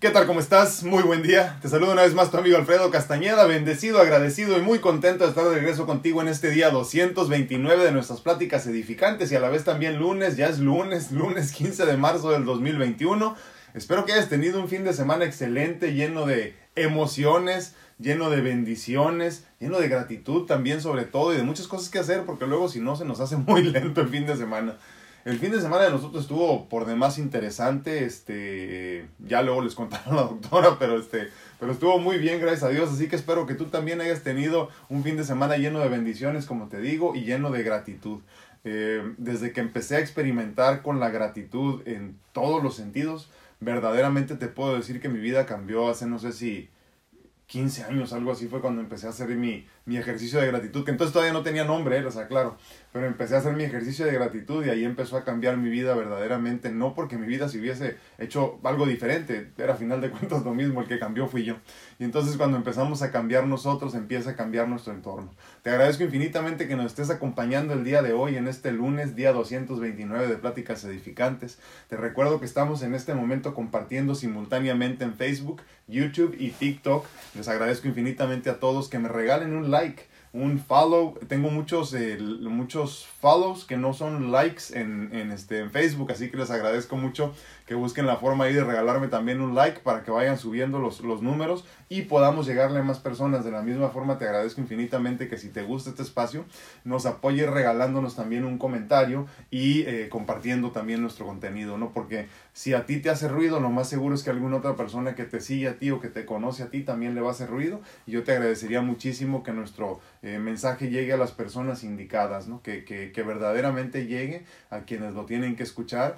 ¿Qué tal? ¿Cómo estás? Muy buen día. Te saludo una vez más tu amigo Alfredo Castañeda, bendecido, agradecido y muy contento de estar de regreso contigo en este día 229 de nuestras pláticas edificantes y a la vez también lunes, ya es lunes, lunes 15 de marzo del 2021. Espero que hayas tenido un fin de semana excelente, lleno de emociones, lleno de bendiciones, lleno de gratitud también sobre todo y de muchas cosas que hacer porque luego si no se nos hace muy lento el fin de semana. El fin de semana de nosotros estuvo por demás interesante, este, ya luego les contaron la doctora, pero este, pero estuvo muy bien, gracias a Dios, así que espero que tú también hayas tenido un fin de semana lleno de bendiciones, como te digo, y lleno de gratitud. Eh, desde que empecé a experimentar con la gratitud en todos los sentidos, verdaderamente te puedo decir que mi vida cambió hace no sé si 15 años, algo así fue cuando empecé a hacer mi, mi ejercicio de gratitud, que entonces todavía no tenía nombre, ¿eh? sea, claro, pero empecé a hacer mi ejercicio de gratitud y ahí empezó a cambiar mi vida verdaderamente, no porque mi vida se hubiese hecho algo diferente, era a final de cuentas lo mismo, el que cambió fui yo. Y entonces cuando empezamos a cambiar nosotros, empieza a cambiar nuestro entorno. Te agradezco infinitamente que nos estés acompañando el día de hoy, en este lunes, día 229 de Pláticas Edificantes. Te recuerdo que estamos en este momento compartiendo simultáneamente en Facebook, YouTube y TikTok. Les agradezco infinitamente a todos que me regalen un like un follow. Tengo muchos, eh, muchos follows que no son likes en, en, este, en Facebook, así que les agradezco mucho que busquen la forma ahí de regalarme también un like para que vayan subiendo los, los números y podamos llegarle a más personas. De la misma forma te agradezco infinitamente que si te gusta este espacio nos apoyes regalándonos también un comentario y eh, compartiendo también nuestro contenido, ¿no? Porque si a ti te hace ruido, lo más seguro es que alguna otra persona que te sigue a ti o que te conoce a ti también le va a hacer ruido y yo te agradecería muchísimo que nuestro eh, mensaje llegue a las personas indicadas, ¿no? Que, que, que verdaderamente llegue a quienes lo tienen que escuchar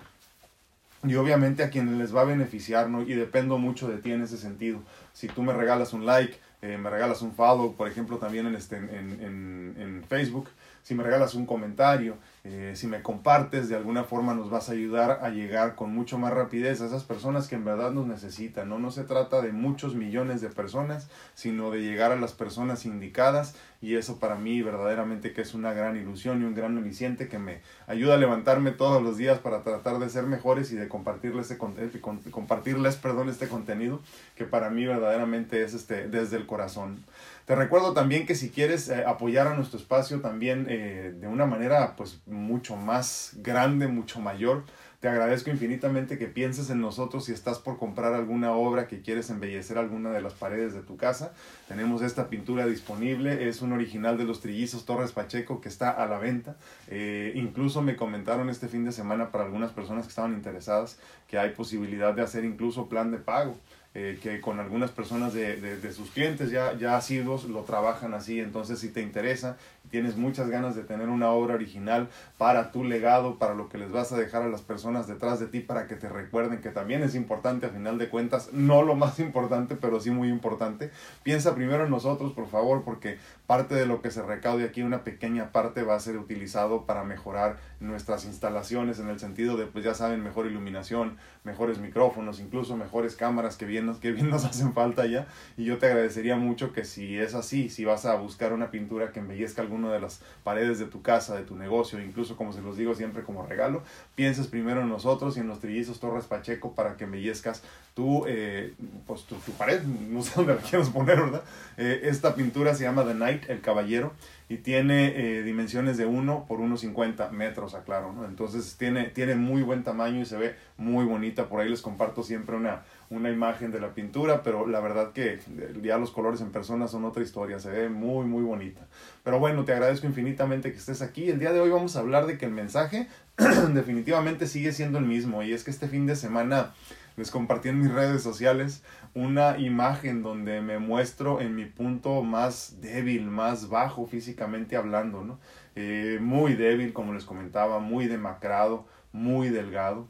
y obviamente a quienes les va a beneficiar, ¿no? Y dependo mucho de ti en ese sentido. Si tú me regalas un like, eh, me regalas un follow, por ejemplo, también en, este, en, en, en Facebook, si me regalas un comentario, eh, si me compartes, de alguna forma nos vas a ayudar a llegar con mucho más rapidez a esas personas que en verdad nos necesitan. No, no se trata de muchos millones de personas, sino de llegar a las personas indicadas y eso para mí verdaderamente que es una gran ilusión y un gran aliciente que me ayuda a levantarme todos los días para tratar de ser mejores y de compartirles, este, compartirles perdón, este contenido que para mí verdaderamente es este, desde el corazón. Te recuerdo también que si quieres eh, apoyar a nuestro espacio también eh, de una manera pues mucho más grande, mucho mayor, te agradezco infinitamente que pienses en nosotros si estás por comprar alguna obra que quieres embellecer alguna de las paredes de tu casa. Tenemos esta pintura disponible, es un original de los trillizos Torres Pacheco que está a la venta. Eh, incluso me comentaron este fin de semana para algunas personas que estaban interesadas que hay posibilidad de hacer incluso plan de pago. Eh, que con algunas personas de, de, de, sus clientes ya, ya asiduos lo trabajan así. Entonces, si te interesa tienes muchas ganas de tener una obra original para tu legado, para lo que les vas a dejar a las personas detrás de ti, para que te recuerden que también es importante a final de cuentas, no lo más importante, pero sí muy importante, piensa primero en nosotros, por favor, porque parte de lo que se recaude aquí, una pequeña parte va a ser utilizado para mejorar nuestras instalaciones en el sentido de, pues ya saben, mejor iluminación, mejores micrófonos, incluso mejores cámaras que bien, que bien nos hacen falta ya. Y yo te agradecería mucho que si es así, si vas a buscar una pintura que embellezca alguna de las paredes de tu casa, de tu negocio, incluso como se los digo siempre como regalo, pienses primero en nosotros y en los trillizos Torres Pacheco para que embellezcas tu, eh, pues, tu, pared, no sé dónde la quieres poner, ¿verdad? Eh, esta pintura se llama The Knight, el Caballero, y tiene eh, dimensiones de 1 por 1,50 metros, aclaro, ¿no? Entonces tiene, tiene muy buen tamaño y se ve muy bonita. Por ahí les comparto siempre una, una imagen de la pintura, pero la verdad que ya los colores en persona son otra historia, se ve muy, muy bonita. Pero bueno, te agradezco infinitamente que estés aquí. El día de hoy vamos a hablar de que el mensaje definitivamente sigue siendo el mismo, y es que este fin de semana les compartí en mis redes sociales una imagen donde me muestro en mi punto más débil, más bajo físicamente hablando, ¿no? Eh, muy débil, como les comentaba, muy demacrado, muy delgado.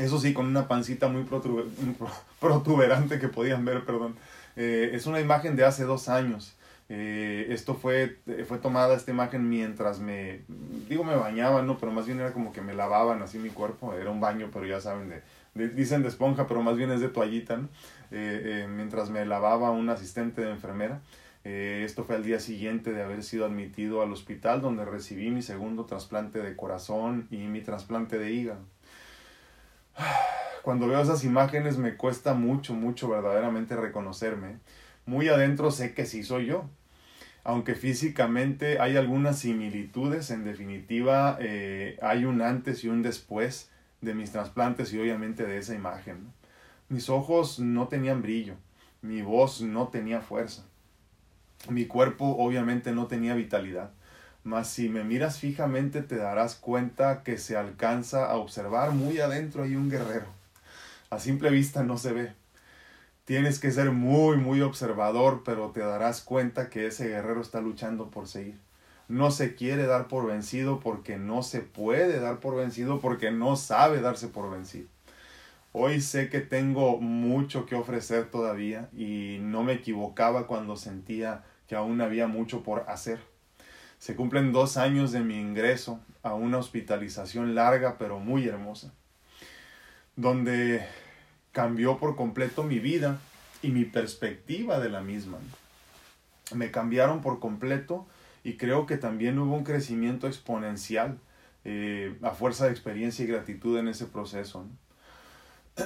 Eso sí, con una pancita muy protuberante que podían ver, perdón. Eh, es una imagen de hace dos años. Eh, esto fue, fue tomada esta imagen mientras me, digo me bañaban, ¿no? Pero más bien era como que me lavaban así mi cuerpo. Era un baño, pero ya saben, de, dicen de esponja, pero más bien es de toallita, ¿no? eh, eh, mientras me lavaba un asistente de enfermera. Eh, esto fue al día siguiente de haber sido admitido al hospital donde recibí mi segundo trasplante de corazón y mi trasplante de hígado. Cuando veo esas imágenes me cuesta mucho, mucho verdaderamente reconocerme. Muy adentro sé que sí soy yo. Aunque físicamente hay algunas similitudes, en definitiva eh, hay un antes y un después de mis trasplantes y obviamente de esa imagen. Mis ojos no tenían brillo, mi voz no tenía fuerza, mi cuerpo obviamente no tenía vitalidad. Mas si me miras fijamente te darás cuenta que se alcanza a observar muy adentro hay un guerrero. A simple vista no se ve. Tienes que ser muy, muy observador, pero te darás cuenta que ese guerrero está luchando por seguir. No se quiere dar por vencido porque no se puede dar por vencido porque no sabe darse por vencido. Hoy sé que tengo mucho que ofrecer todavía y no me equivocaba cuando sentía que aún había mucho por hacer. Se cumplen dos años de mi ingreso a una hospitalización larga pero muy hermosa, donde cambió por completo mi vida y mi perspectiva de la misma. Me cambiaron por completo y creo que también hubo un crecimiento exponencial eh, a fuerza de experiencia y gratitud en ese proceso.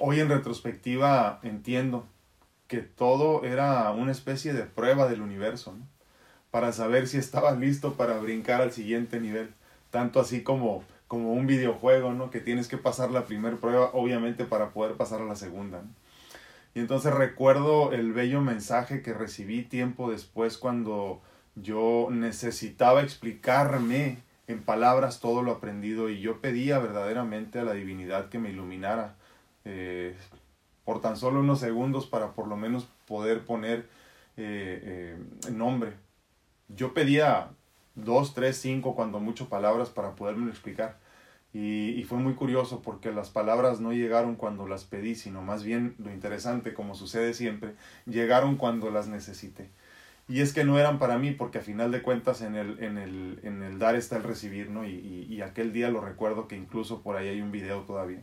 Hoy en retrospectiva entiendo que todo era una especie de prueba del universo. Para saber si estabas listo para brincar al siguiente nivel. Tanto así como, como un videojuego, ¿no? Que tienes que pasar la primera prueba, obviamente, para poder pasar a la segunda. Y entonces recuerdo el bello mensaje que recibí tiempo después cuando yo necesitaba explicarme en palabras todo lo aprendido y yo pedía verdaderamente a la divinidad que me iluminara eh, por tan solo unos segundos para por lo menos poder poner eh, eh, nombre yo pedía dos, tres, cinco, cuando mucho palabras para poderme explicar. Y, y, fue muy curioso porque las palabras no llegaron cuando las pedí, sino más bien lo interesante, como sucede siempre, llegaron cuando las necesité. Y es que no eran para mí, porque a final de cuentas en el, en el, en el dar está el recibir, ¿no? Y, y, aquel día lo recuerdo que incluso por ahí hay un video todavía,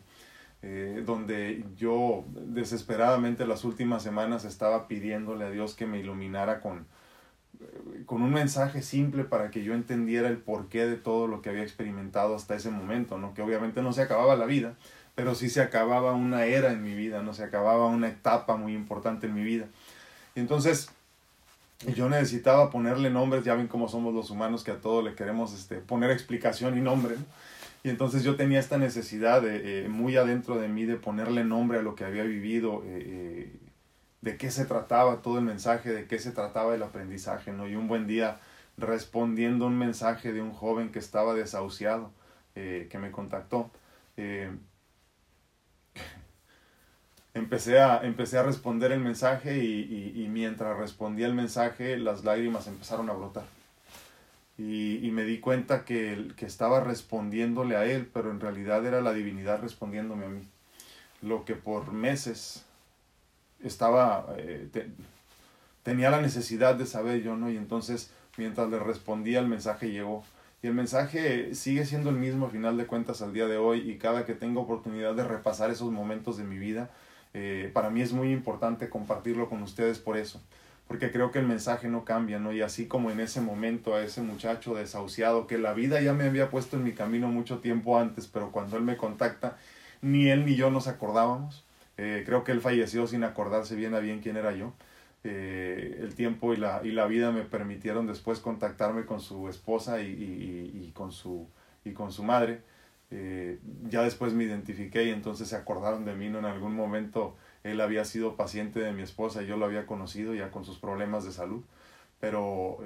eh, donde yo desesperadamente las últimas semanas estaba pidiéndole a Dios que me iluminara con, con un mensaje simple para que yo entendiera el porqué de todo lo que había experimentado hasta ese momento, ¿no? Que obviamente no se acababa la vida, pero sí se acababa una era en mi vida, no se acababa una etapa muy importante en mi vida. Y entonces yo necesitaba ponerle nombres, ya ven cómo somos los humanos que a todo le queremos este, poner explicación y nombre. Y entonces yo tenía esta necesidad de, eh, muy adentro de mí de ponerle nombre a lo que había vivido eh, eh de qué se trataba todo el mensaje, de qué se trataba el aprendizaje, ¿no? Y un buen día respondiendo un mensaje de un joven que estaba desahuciado, eh, que me contactó, eh, empecé, a, empecé a responder el mensaje y, mientras respondía el mensaje las lágrimas empezaron a brotar. Y, me di cuenta que, que estaba respondiéndole a él, pero en realidad era la divinidad respondiéndome a mí. Lo que por meses estaba, eh, tenía la necesidad de saber yo, ¿no? Y entonces, mientras le respondía, el mensaje llegó. Y el mensaje sigue siendo el mismo a final de cuentas al día de hoy y cada que tengo oportunidad de repasar esos momentos de mi vida, eh, para mí es muy importante compartirlo con ustedes por eso, porque creo que el mensaje no cambia, ¿no? Y así como en ese momento a ese muchacho desahuciado, que la vida ya me había puesto en mi camino mucho tiempo antes, pero cuando él me contacta, ni él ni yo nos acordábamos, eh, creo que él falleció sin acordarse bien a bien quién era yo. Eh, el tiempo y la, y la vida me permitieron después contactarme con su esposa y, y, y con, su, y con su madre. Eh, ya después me identifiqué y entonces se acordaron de mí. ¿no? En algún momento él había sido paciente de mi esposa y yo lo había conocido ya con sus problemas de salud. Pero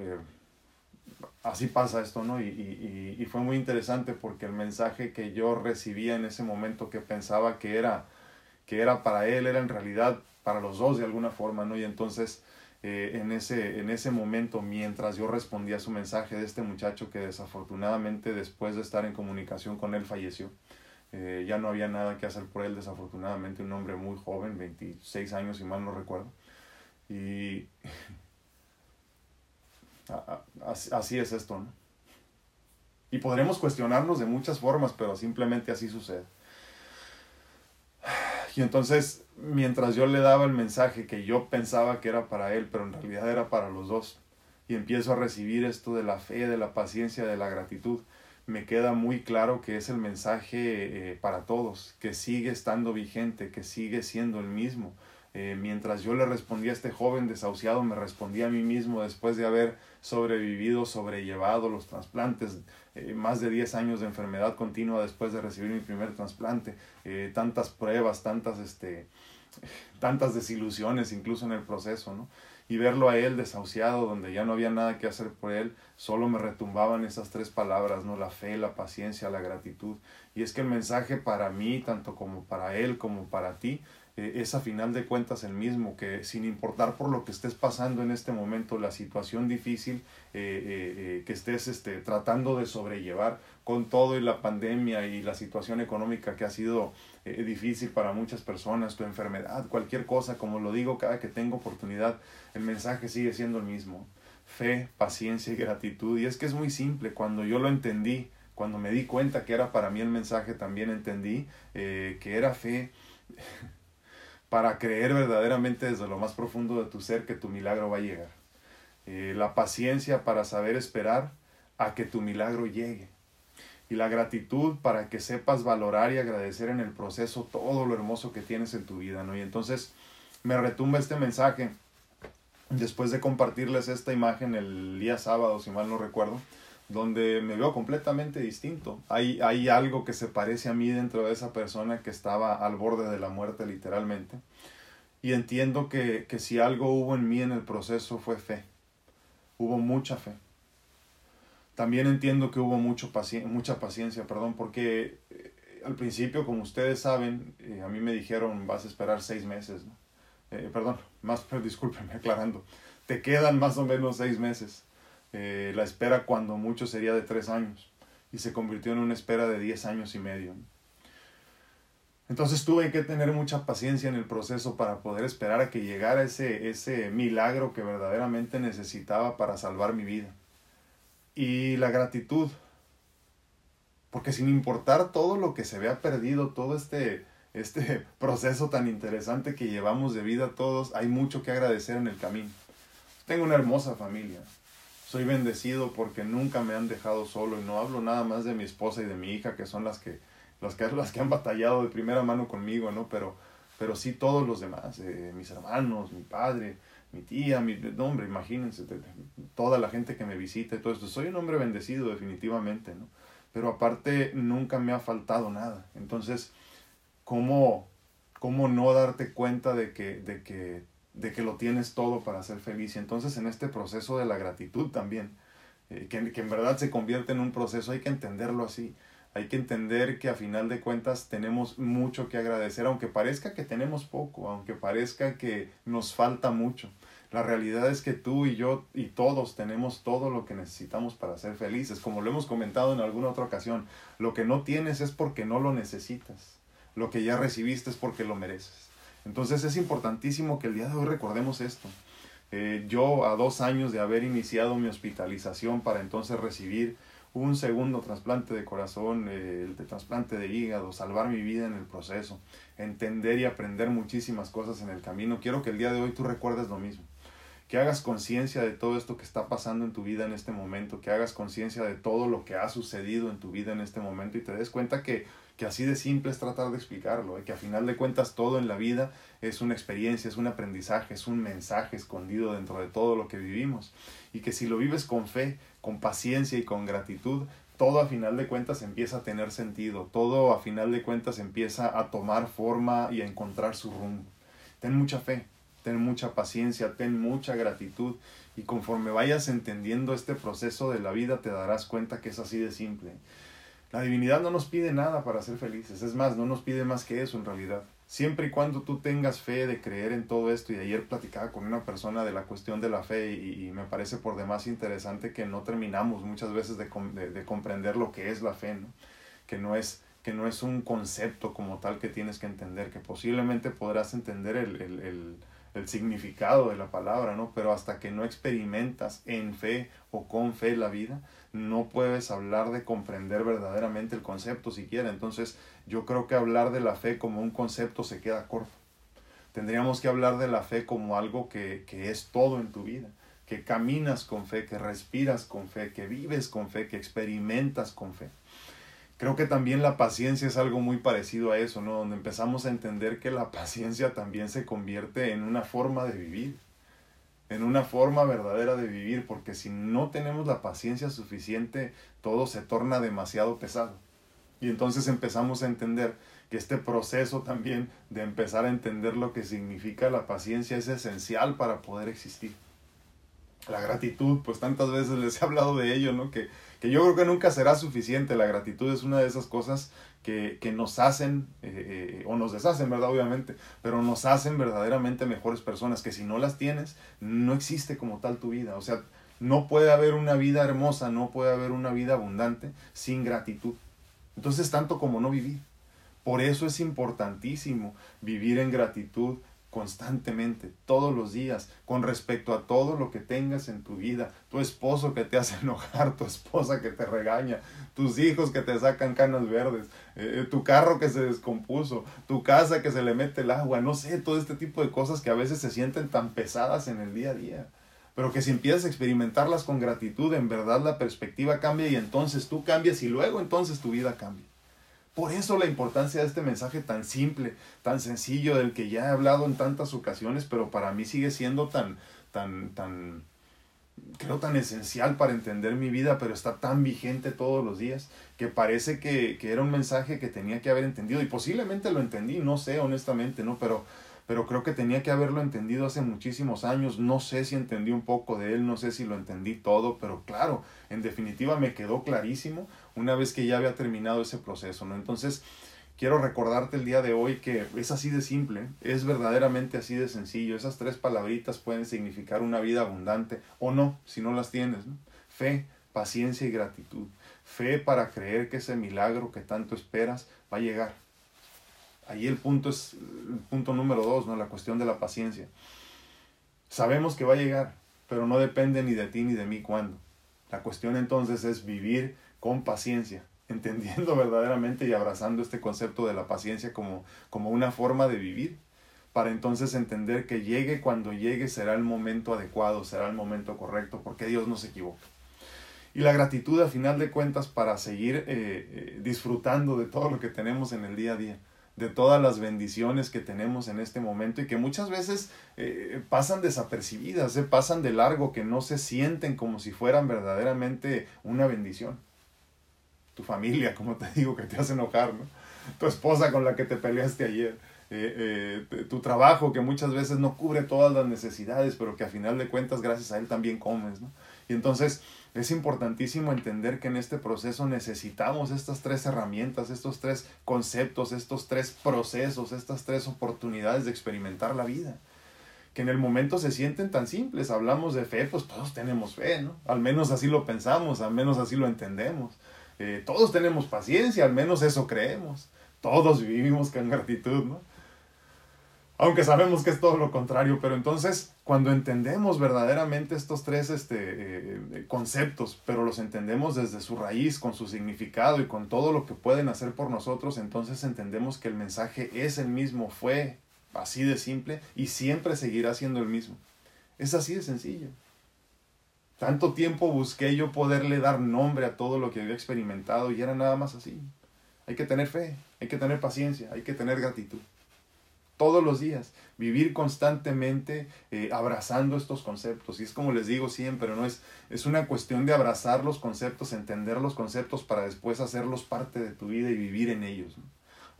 así pasa esto, ¿no? Y, y, y fue muy interesante porque el mensaje que yo recibía en ese momento que pensaba que era que era para él, era en realidad para los dos de alguna forma, ¿no? Y entonces eh, en, ese, en ese momento, mientras yo respondía a su mensaje de este muchacho que desafortunadamente después de estar en comunicación con él falleció, eh, ya no había nada que hacer por él, desafortunadamente un hombre muy joven, 26 años si mal no recuerdo. Y así es esto, ¿no? Y podremos cuestionarnos de muchas formas, pero simplemente así sucede. Y entonces, mientras yo le daba el mensaje que yo pensaba que era para él, pero en realidad era para los dos, y empiezo a recibir esto de la fe, de la paciencia, de la gratitud, me queda muy claro que es el mensaje eh, para todos, que sigue estando vigente, que sigue siendo el mismo. Eh, mientras yo le respondía a este joven desahuciado, me respondía a mí mismo después de haber sobrevivido, sobrellevado los trasplantes, eh, más de 10 años de enfermedad continua después de recibir mi primer trasplante, tantas pruebas, tantas, este, tantas desilusiones incluso en el proceso, ¿no? y verlo a él desahuciado, donde ya no había nada que hacer por él, solo me retumbaban esas tres palabras, ¿no? La fe, la paciencia, la gratitud. Y es que el mensaje para mí, tanto como para él, como para ti, eh, es a final de cuentas el mismo, que sin importar por lo que estés pasando en este momento, la situación difícil eh, eh, que estés este, tratando de sobrellevar con todo y la pandemia y la situación económica que ha sido difícil para muchas personas, tu enfermedad, cualquier cosa, como lo digo cada que tengo oportunidad, el mensaje sigue siendo el mismo. Fe, paciencia y gratitud. Y es que es muy simple, cuando yo lo entendí, cuando me di cuenta que era para mí el mensaje, también entendí que era fe para creer verdaderamente desde lo más profundo de tu ser que tu milagro va a llegar. Eh, la paciencia para saber esperar a que tu milagro llegue y la gratitud para que sepas valorar y agradecer en el proceso todo lo hermoso que tienes en tu vida, ¿no? Y entonces me retumba este mensaje después de compartirles esta imagen el día sábado, si mal no recuerdo, donde me veo completamente distinto. Hay, hay algo que se parece a mí dentro de esa persona que estaba al borde de la muerte literalmente. Y entiendo que, que si algo hubo en mí en el proceso fue fe. Hubo mucha fe también entiendo que hubo mucho mucha paciencia, perdón, porque eh, al principio, como ustedes saben, eh, a mí me dijeron vas a esperar seis meses. Eh, perdón, más, discúlpenme aclarando, te quedan más o menos seis meses. La espera cuando mucho sería de tres años y se convirtió en una espera de diez años y medio. Entonces tuve que tener mucha paciencia en el proceso para poder esperar a que llegara ese, ese milagro que verdaderamente necesitaba para salvar mi vida y la gratitud. Porque sin importar todo lo que se vea perdido, todo este, este proceso tan interesante que llevamos de vida todos, hay mucho que agradecer en el camino. Tengo una hermosa familia. Soy bendecido porque nunca me han dejado solo y no hablo nada más de mi esposa y de mi hija, que son las que, las que, las que han batallado de primera mano conmigo, ¿no? Pero, pero sí todos los demás, eh, mis hermanos, mi padre, mi tía, mi hombre, imagínense, toda la gente que me visita y todo esto. Soy un hombre bendecido definitivamente, ¿no? Pero aparte nunca me ha faltado nada. Entonces, ¿cómo, cómo no darte cuenta de que, de, que, de que lo tienes todo para ser feliz? Y entonces en este proceso de la gratitud también, eh, que, que en verdad se convierte en un proceso, hay que entenderlo así hay que entender que a final de cuentas tenemos mucho que agradecer, aunque parezca que tenemos poco, aunque parezca que nos falta mucho. La realidad es que tú y yo y todos tenemos todo lo que necesitamos para ser felices. Como lo hemos comentado en alguna otra ocasión, lo que no tienes es porque no lo necesitas. Lo que ya recibiste es porque lo mereces. Entonces es importantísimo que el día de hoy recordemos esto. Eh, yo a dos años de haber iniciado mi hospitalización para entonces recibir un segundo trasplante de corazón, el de trasplante de hígado, salvar mi vida en el proceso, entender y aprender muchísimas cosas en el camino. Quiero que el día de hoy tú recuerdes lo mismo que hagas conciencia de todo esto que está pasando en tu vida en este momento, que hagas conciencia de todo lo que ha sucedido en tu vida en este momento y te des cuenta que, que así de simple es tratar de explicarlo, ¿eh? que a final de cuentas todo en la vida es una experiencia, es un aprendizaje, es un mensaje escondido dentro de todo lo que vivimos y que si lo vives con fe, con paciencia y con gratitud, todo a final de cuentas empieza a tener sentido, todo a final de cuentas empieza a tomar forma y a encontrar su rumbo. Ten mucha fe, ten mucha paciencia, ten mucha gratitud y conforme vayas entendiendo este proceso de la vida te darás cuenta que es así de simple. La divinidad no nos pide nada para ser felices, es más, no nos pide más que eso en realidad. Siempre y cuando tú tengas fe de creer en todo esto, y ayer platicaba con una persona de la cuestión de la fe y, me parece por demás interesante que no terminamos muchas veces de, de, comprender lo que es la fe, ¿no? que no es que no es un concepto como tal que tienes que entender, que posiblemente podrás entender el, el, el el significado de la palabra, ¿no? Pero hasta que no experimentas en fe o con fe la vida, no puedes hablar de comprender verdaderamente el concepto siquiera. Entonces, yo creo que hablar de la fe como un concepto se queda corto. Tendríamos que hablar de la fe como algo que, que es todo en tu vida, que caminas con fe, que respiras con fe, que vives con fe, que experimentas con fe. Creo que también la paciencia es algo muy parecido a eso, ¿no? Donde empezamos a entender que la paciencia también se convierte en una forma de vivir, en una forma verdadera de vivir, porque si no tenemos la paciencia suficiente, todo se torna demasiado pesado. Y entonces empezamos a entender que este proceso también de empezar a entender lo que significa la paciencia es esencial para poder existir. La gratitud, pues tantas veces les he hablado de ello, ¿no? Que, que yo creo que nunca será suficiente. La gratitud es una de esas cosas que, que nos hacen, eh, eh, o nos deshacen, ¿verdad? Obviamente, pero nos hacen verdaderamente mejores personas, que si no las tienes, no existe como tal tu vida. O sea, no puede haber una vida hermosa, no puede haber una vida abundante sin gratitud. Entonces, tanto como no vivir. Por eso es importantísimo vivir en gratitud constantemente, todos los días, con respecto a todo lo que tengas en tu vida, tu esposo que te hace enojar, tu esposa que te regaña, tus hijos que te sacan canas verdes, eh, tu carro que se descompuso, tu casa que se le mete el agua, no sé, todo este tipo de cosas que a veces se sienten tan pesadas en el día a día. Pero que si empiezas a experimentarlas con gratitud, en verdad la perspectiva cambia y entonces tú cambias y luego entonces tu vida cambia. Por eso la importancia de este mensaje tan simple, tan sencillo, del que ya he hablado en tantas ocasiones, pero para mí sigue siendo tan, tan, tan, creo tan esencial para entender mi vida, pero está tan vigente todos los días, que parece que, que era un mensaje que tenía que haber entendido, y posiblemente lo entendí, no sé honestamente, ¿no? Pero pero creo que tenía que haberlo entendido hace muchísimos años. No sé si entendí un poco de él, no sé si lo entendí todo, pero claro, en definitiva me quedó clarísimo una vez que ya había terminado ese proceso, ¿no? Entonces, quiero recordarte el día de hoy que es así de simple, es verdaderamente así de sencillo. Esas tres palabritas pueden significar una vida abundante o no, si no las tienes. Fe, paciencia y gratitud. Fe para creer que ese milagro que tanto esperas va a llegar Ahí el punto es el punto número dos, ¿no? La cuestión de la paciencia. Sabemos que va a llegar, pero no depende ni de ti ni de mí cuándo. La cuestión entonces es vivir con paciencia, entendiendo verdaderamente y abrazando este concepto de la paciencia como, como una forma de vivir, para entonces entender que llegue cuando llegue será el momento adecuado, será el momento correcto, porque Dios no se equivoca. Y la gratitud a final de cuentas para seguir eh, eh, disfrutando de todo lo que tenemos en el día a día de todas las bendiciones que tenemos en este momento y que muchas veces eh, pasan desapercibidas, se pasan de largo, que no se sienten como si fueran verdaderamente una bendición. Tu familia, como te digo, que te hace enojar, ¿no? Tu esposa con la que te peleaste ayer. Eh, eh, tu trabajo que muchas veces no cubre todas las necesidades, pero que a final de cuentas gracias a él también comes, ¿no? Y entonces es importantísimo entender que en este proceso necesitamos estas tres herramientas, estos tres conceptos, estos tres procesos, estas tres oportunidades de experimentar la vida. Que en el momento se sienten tan simples. Hablamos de fe, pues todos tenemos fe, ¿no? Al menos así lo pensamos, al menos así lo entendemos. Eh, todos tenemos paciencia, al menos eso creemos. Todos vivimos con gratitud, ¿no? aunque sabemos que es todo lo contrario, pero entonces cuando entendemos verdaderamente estos tres este, eh, conceptos, pero los entendemos desde su raíz, con su significado y con todo lo que pueden hacer por nosotros, entonces entendemos que el mensaje es el mismo, fue así de simple y siempre seguirá siendo el mismo. Es así de sencillo. Tanto tiempo busqué yo poderle dar nombre a todo lo que había experimentado y era nada más así. Hay que tener fe, hay que tener paciencia, hay que tener gratitud todos los días, vivir constantemente eh, abrazando estos conceptos. Y es como les digo siempre, ¿no? Es, es una cuestión de abrazar los conceptos, entender los conceptos para después hacerlos parte de tu vida y vivir en ellos.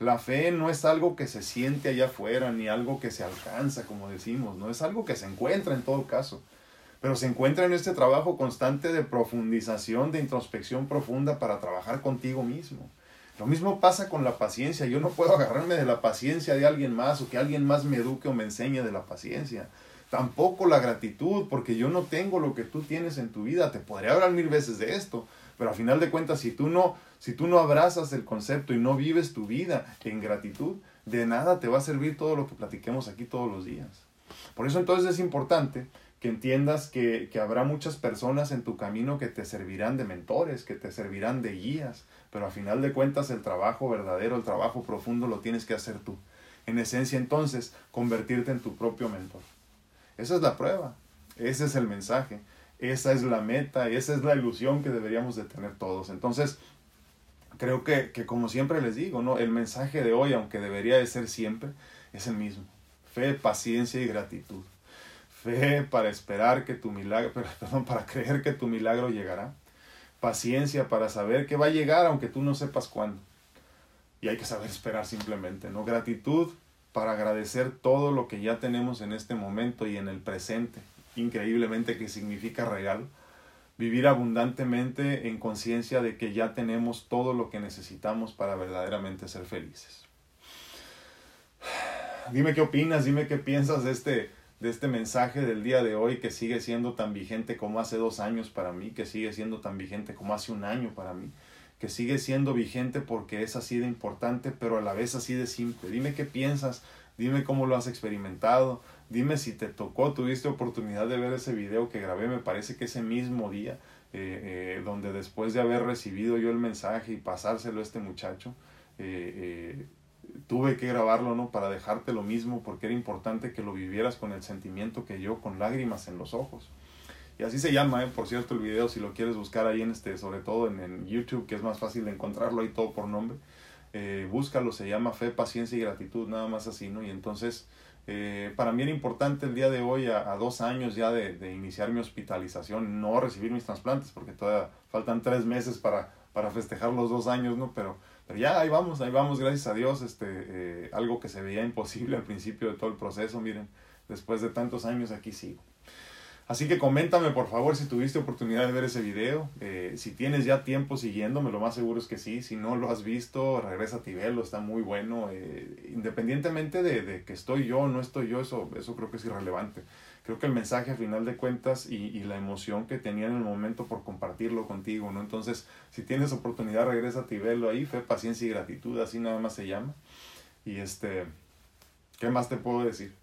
La fe no es algo que se siente allá afuera, ni algo que se alcanza, como decimos, ¿no? Es algo que se encuentra en todo caso. Pero se encuentra en este trabajo constante de profundización, de introspección profunda para trabajar contigo mismo. Lo mismo pasa con la paciencia. Yo no puedo agarrarme de la paciencia de alguien más o que alguien más me eduque o me enseñe de la paciencia. Tampoco la gratitud, porque yo no tengo lo que tú tienes en tu vida. Te podría hablar mil veces de esto, pero a final de cuentas, si tú no, si tú no abrazas el concepto y no vives tu vida en gratitud, de nada te va a servir todo lo que platiquemos aquí todos los días. Por eso entonces es importante que entiendas que, que habrá muchas personas en tu camino que te servirán de mentores, que te servirán de guías, pero a final de cuentas el trabajo verdadero, el trabajo profundo lo tienes que hacer tú. En esencia entonces, convertirte en tu propio mentor. Esa es la prueba. Ese es el mensaje, esa es la meta, esa es la ilusión que deberíamos de tener todos. Entonces, creo que, que como siempre les digo, ¿no? el mensaje de hoy, aunque debería de ser siempre, es el mismo. Fe, paciencia y gratitud. Fe para esperar que tu milagro, perdón, para creer que tu milagro llegará. Paciencia para saber que va a llegar aunque tú no sepas cuándo. Y hay que saber esperar simplemente, ¿no? Gratitud para agradecer todo lo que ya tenemos en este momento y en el presente. Increíblemente que significa regal. Vivir abundantemente en conciencia de que ya tenemos todo lo que necesitamos para verdaderamente ser felices. Dime qué opinas, dime qué piensas de este, de este mensaje del día de hoy que sigue siendo tan vigente como hace dos años para mí, que sigue siendo tan vigente como hace un año para mí, que sigue siendo vigente porque es así de importante, pero a la vez así de simple. Dime qué piensas, dime cómo lo has experimentado, dime si te tocó, tuviste oportunidad de ver ese video que grabé, me parece que ese mismo día, eh, eh, donde después de haber recibido yo el mensaje y pasárselo a este muchacho, eh, tuve que grabarlo, ¿no? Para dejarte lo mismo, porque era importante que lo vivieras con el sentimiento que yo, con lágrimas en los ojos. Y así se llama, ¿eh? por cierto, el video, si lo quieres buscar ahí en este, sobre todo en, en YouTube, que es más fácil de encontrarlo ahí todo por nombre. Eh, búscalo, se llama Fe, Paciencia y Gratitud, nada más así, ¿no? Y entonces, eh, para mí era importante el día de hoy, a, a dos años ya de, de, iniciar mi hospitalización, no recibir mis trasplantes, porque todavía faltan tres meses para, para festejar los dos años, ¿no? Pero pero ya ahí vamos, ahí vamos, gracias a Dios, este, eh, algo que se veía imposible al principio de todo el proceso, miren, después de tantos años aquí sigo. Así que coméntame por favor si tuviste oportunidad de ver ese video, eh, si tienes ya tiempo siguiéndome, lo más seguro es que sí, si no lo has visto, regresa a Tibelo, está muy bueno, eh, independientemente de, de, que estoy yo o no estoy yo, eso, eso creo que es irrelevante creo que el mensaje a final de cuentas y, y, la emoción que tenía en el momento por compartirlo contigo, ¿no? Entonces, si tienes oportunidad, regresa a velo ahí, fe, paciencia y gratitud, así nada más se llama. Y este, ¿qué más te puedo decir?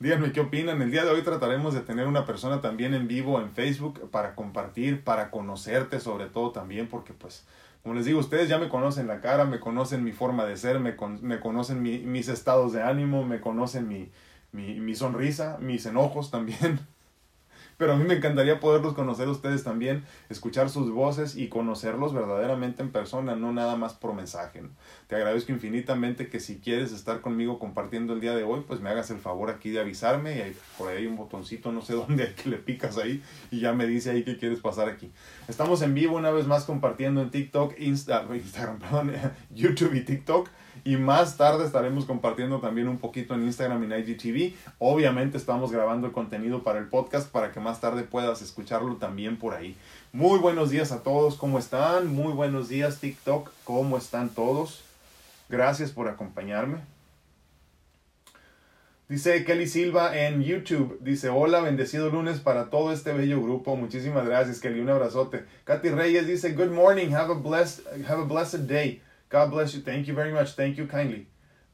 Díganme qué opinan. El día de hoy trataremos de tener una persona también en vivo en Facebook para compartir, para conocerte sobre todo también, porque pues, como les digo, ustedes ya me conocen la cara, me conocen mi forma de ser, me, con, me conocen mi, mis estados de ánimo, me conocen mi, mi, mi sonrisa, mis enojos también. Pero a mí me encantaría poderlos conocer a ustedes también, escuchar sus voces y conocerlos verdaderamente en persona, no nada más por mensaje. Te agradezco infinitamente que si quieres estar conmigo compartiendo el día de hoy, pues me hagas el favor aquí de avisarme y hay, por ahí hay un botoncito, no sé dónde, hay que le picas ahí y ya me dice ahí que quieres pasar aquí. Estamos en vivo una vez más compartiendo en TikTok, Insta, Instagram, perdón, YouTube y TikTok. Y más tarde estaremos compartiendo también un poquito en Instagram y en IGTV. Obviamente estamos grabando el contenido para el podcast para que más tarde puedas escucharlo también por ahí. Muy buenos días a todos, ¿cómo están? Muy buenos días TikTok, ¿cómo están todos? Gracias por acompañarme. Dice Kelly Silva en YouTube. Dice, hola, bendecido lunes para todo este bello grupo. Muchísimas gracias, Kelly. Un abrazote. Katy Reyes dice, good morning, have a blessed, have a blessed day. God bless you. Thank you very much. Thank you kindly.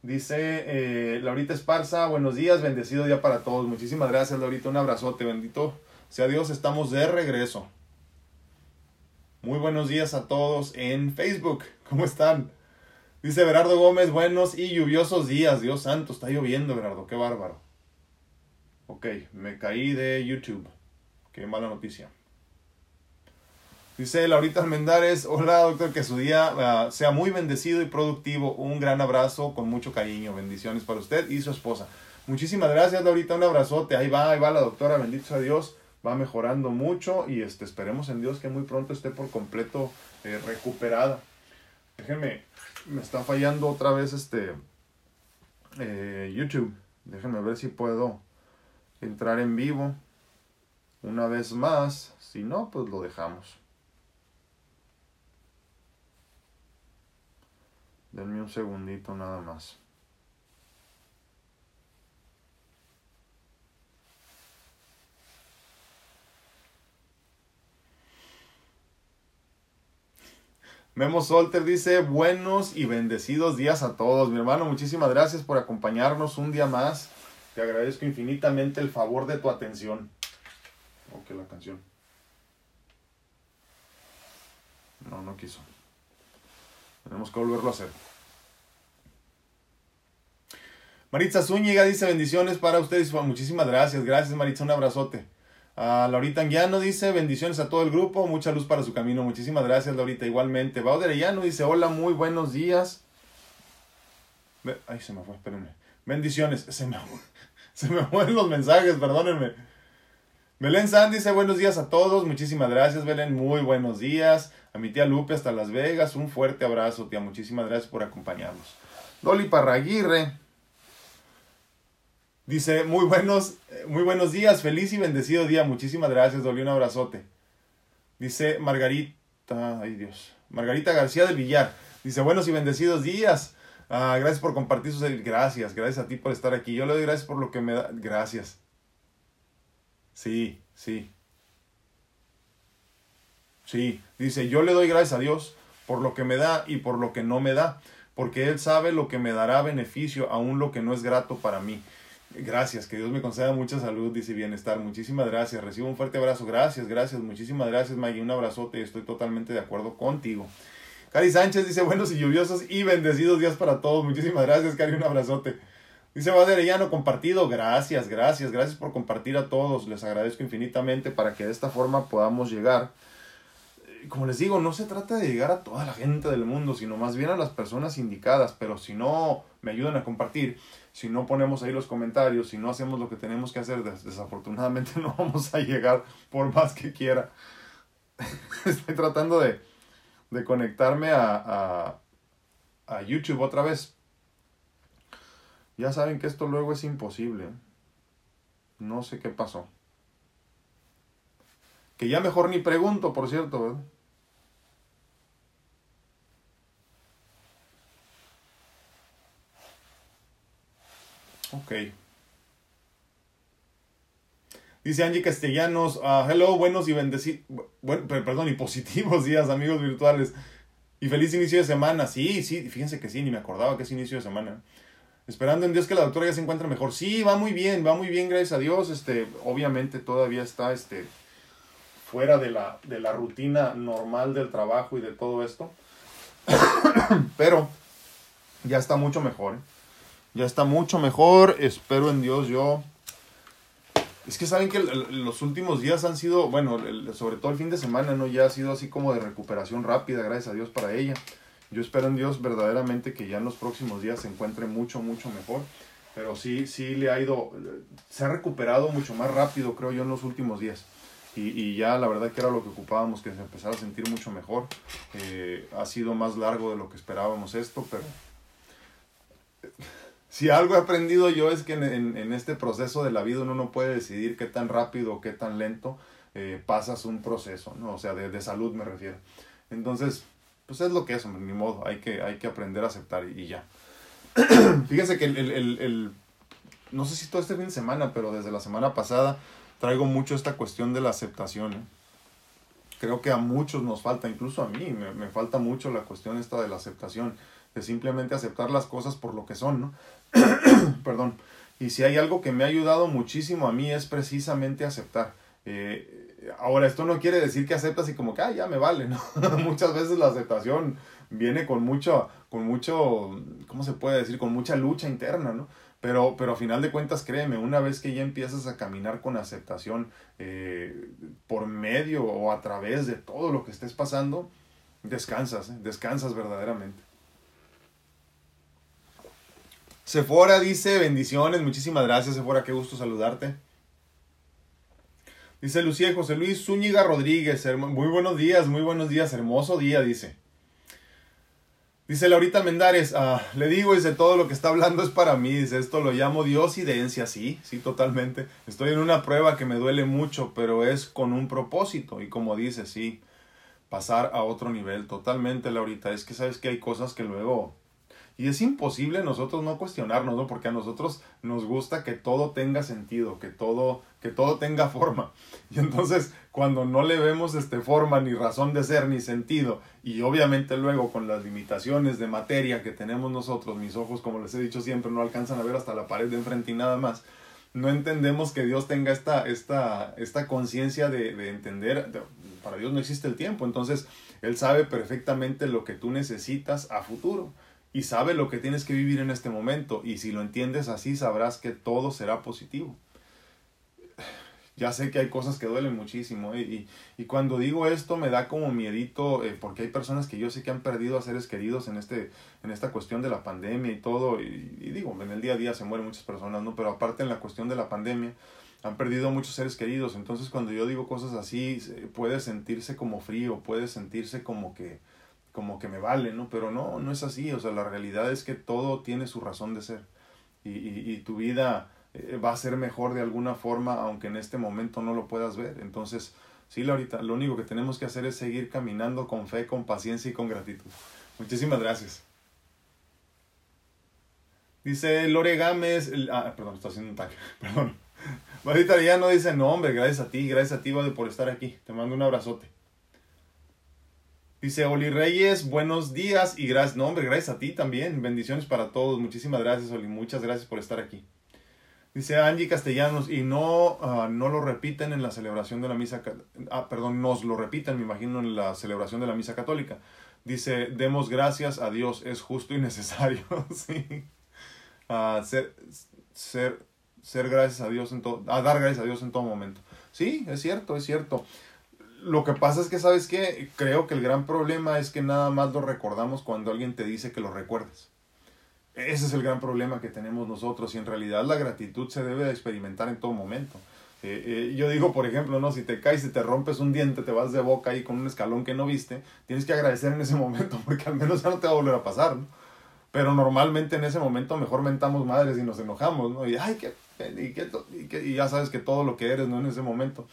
Dice eh, Laurita Esparza, buenos días, bendecido día para todos. Muchísimas gracias, Laurita. Un abrazote, bendito sea Dios. Estamos de regreso. Muy buenos días a todos en Facebook. ¿Cómo están? Dice Berardo Gómez, buenos y lluviosos días. Dios santo, está lloviendo, Berardo. Qué bárbaro. Ok, me caí de YouTube. Qué mala noticia. Dice Laurita Almendares, hola doctor, que su día uh, sea muy bendecido y productivo. Un gran abrazo con mucho cariño. Bendiciones para usted y su esposa. Muchísimas gracias Laurita, un abrazote. Ahí va, ahí va la doctora, bendito sea Dios. Va mejorando mucho y este, esperemos en Dios que muy pronto esté por completo eh, recuperada. Déjenme, me está fallando otra vez este eh, YouTube. Déjenme ver si puedo entrar en vivo una vez más. Si no, pues lo dejamos. Denme un segundito nada más. Memo Solter dice, buenos y bendecidos días a todos. Mi hermano, muchísimas gracias por acompañarnos un día más. Te agradezco infinitamente el favor de tu atención. Ok, la canción. No, no quiso. Tenemos que volverlo a hacer. Maritza Zúñiga dice bendiciones para ustedes. Muchísimas gracias. Gracias Maritza, un abrazote. Uh, Laurita Anguiano dice, bendiciones a todo el grupo, mucha luz para su camino. Muchísimas gracias, Laurita, igualmente. Bauder Llano dice, hola, muy buenos días. Ay, se me fue, espérenme. Bendiciones, se me, se me fueron los mensajes, perdónenme. Belén San dice, buenos días a todos, muchísimas gracias, Belén, muy buenos días. A mi tía Lupe hasta Las Vegas, un fuerte abrazo, tía, muchísimas gracias por acompañarnos. Dolly Parraguirre, Dice, muy buenos, muy buenos días, feliz y bendecido día. Muchísimas gracias, Dolly, un abrazote. Dice Margarita, ay Dios, Margarita García del Villar. Dice, buenos y bendecidos días. Ah, gracias por compartir sus... Gracias, gracias a ti por estar aquí. Yo le doy gracias por lo que me da... Gracias. Sí, sí. Sí, dice, yo le doy gracias a Dios por lo que me da y por lo que no me da, porque Él sabe lo que me dará beneficio, aún lo que no es grato para mí. Gracias, que Dios me conceda mucha salud, dice bienestar. Muchísimas gracias. Recibo un fuerte abrazo. Gracias, gracias. Muchísimas gracias, Maggie. Un abrazote estoy totalmente de acuerdo contigo. Cari Sánchez dice buenos y lluviosos y bendecidos días para todos. Muchísimas gracias, Cari. Un abrazote. Dice Arellano, compartido. Gracias, gracias. Gracias por compartir a todos. Les agradezco infinitamente para que de esta forma podamos llegar como les digo, no se trata de llegar a toda la gente del mundo, sino más bien a las personas indicadas, pero si no me ayudan a compartir, si no ponemos ahí los comentarios, si no hacemos lo que tenemos que hacer, desafortunadamente no vamos a llegar por más que quiera. Estoy tratando de, de conectarme a, a, a YouTube otra vez. Ya saben que esto luego es imposible. No sé qué pasó. Que ya mejor ni pregunto, por cierto, ¿verdad? Ok. Dice Angie Castellanos, uh, hello, buenos y bendecidos, bueno, perdón, y positivos días, amigos virtuales. Y feliz inicio de semana. Sí, sí, fíjense que sí, ni me acordaba que es inicio de semana. Esperando en Dios que la doctora ya se encuentre mejor. Sí, va muy bien, va muy bien, gracias a Dios. Este, obviamente todavía está este, fuera de la, de la rutina normal del trabajo y de todo esto. Pero ya está mucho mejor. ¿eh? Ya está mucho mejor. Espero en Dios yo. Es que saben que los últimos días han sido, bueno, sobre todo el fin de semana, ¿no? Ya ha sido así como de recuperación rápida, gracias a Dios para ella. Yo espero en Dios verdaderamente que ya en los próximos días se encuentre mucho, mucho mejor. Pero sí, sí le ha ido, se ha recuperado mucho más rápido, creo yo, en los últimos días. Y, y ya la verdad que era lo que ocupábamos, que se empezara a sentir mucho mejor. Eh, ha sido más largo de lo que esperábamos esto, pero si algo he aprendido yo es que en, este proceso de la vida uno no puede decidir qué tan rápido o qué tan lento eh, pasas un proceso, ¿no? O sea, de, salud me refiero. Entonces, pues es lo que es, ni modo, hay que, hay que aprender a aceptar y, ya. Fíjense que el, el, el, no sé si todo este fin de semana, pero desde la semana pasada traigo mucho esta cuestión de la aceptación. ¿eh? Creo que a muchos nos falta, incluso a mí, me, me falta mucho la cuestión esta de la aceptación de simplemente aceptar las cosas por lo que son, ¿no? Perdón. Y si hay algo que me ha ayudado muchísimo a mí es precisamente aceptar. Eh, ahora, esto no quiere decir que aceptas y como que, ah, ya me vale, ¿no? Muchas veces la aceptación viene con mucho, con mucho, ¿cómo se puede decir? Con mucha lucha interna, ¿no? Pero, pero a final de cuentas, créeme, una vez que ya empiezas a caminar con aceptación eh, por medio o a través de todo lo que estés pasando, descansas, ¿eh? descansas verdaderamente. Sephora dice, bendiciones, muchísimas gracias Sephora, qué gusto saludarte. Dice Lucía José Luis Zúñiga Rodríguez, muy buenos días, muy buenos días, hermoso día, dice. Dice Laurita Mendares, ah, le digo, dice, todo lo que está hablando es para mí, dice, esto lo llamo Dios diosidencia, sí, sí, totalmente. Estoy en una prueba que me duele mucho, pero es con un propósito, y como dice, sí, pasar a otro nivel, totalmente, Laurita, es que sabes que hay cosas que luego y es imposible nosotros no cuestionarnos, ¿no? Porque a nosotros nos gusta que todo tenga sentido, que todo, que todo tenga forma. Y entonces, cuando no le vemos este forma, ni razón de ser, ni sentido, y obviamente luego con las limitaciones de materia que tenemos nosotros, mis ojos, como les he dicho siempre, no alcanzan a ver hasta la pared de enfrente y nada más, no entendemos que Dios tenga esta, esta, esta conciencia de, de, entender, para Dios no existe el tiempo, entonces Él sabe perfectamente lo que tú necesitas a futuro y sabe lo que tienes que vivir en este momento y si lo entiendes así sabrás que todo será positivo. ya sé que hay cosas que duelen muchísimo. ¿eh? Y, y, cuando digo esto me da como miedito, eh, porque hay personas que yo sé que han perdido a seres queridos en, este, en esta cuestión de la pandemia y todo. Y, y digo, en el día a día se mueren muchas personas, ¿no? Pero aparte en la cuestión de la pandemia, han perdido muchos seres queridos. Entonces cuando yo digo cosas así, puede sentirse como frío, puede sentirse como que como que me vale, ¿no? Pero no, no es así. O sea, la realidad es que todo tiene su razón de ser. Y, y, tu vida eh, va a ser mejor de alguna forma, aunque en este momento no lo puedas ver. Entonces, sí, Laurita, lo único que tenemos que hacer es seguir caminando con fe, con paciencia y con gratitud. Muchísimas gracias. Dice Lore Gámez, ah, perdón, estoy haciendo un tag, perdón. Ahorita ya no dice, no hombre, gracias a ti, gracias a ti, Vale, por estar aquí. Te mando un abrazote. Dice Oli Reyes, buenos días y gracias. No, hombre, gracias a ti también. Bendiciones para todos. Muchísimas gracias, Oli. Muchas gracias por estar aquí. Dice Angie Castellanos, y no, uh, no lo repiten en la celebración de la misa, ah, perdón, nos lo repiten, me imagino, en la celebración de la misa católica. Dice, demos gracias a Dios, es justo y necesario. sí. Uh, ser, ser, ser gracias a Dios en todo, a dar gracias a Dios en todo momento. Sí, es cierto, es cierto. Lo que pasa es que, ¿sabes qué? Creo que el gran problema es que nada más lo recordamos cuando alguien te dice que lo recuerdes. Ese es el gran problema que tenemos nosotros y en realidad la gratitud se debe de experimentar en todo momento. Eh, eh, yo digo, por ejemplo, no, si te caes y te rompes un diente, te vas de boca ahí con un escalón que no viste, tienes que agradecer en ese momento porque al menos ya no te va a volver a pasar, ¿no? Pero normalmente en ese momento mejor mentamos madres y nos enojamos, ¿no? Y, ay, qué, y, qué, y, y ya sabes que todo lo que eres, ¿no? En ese momento.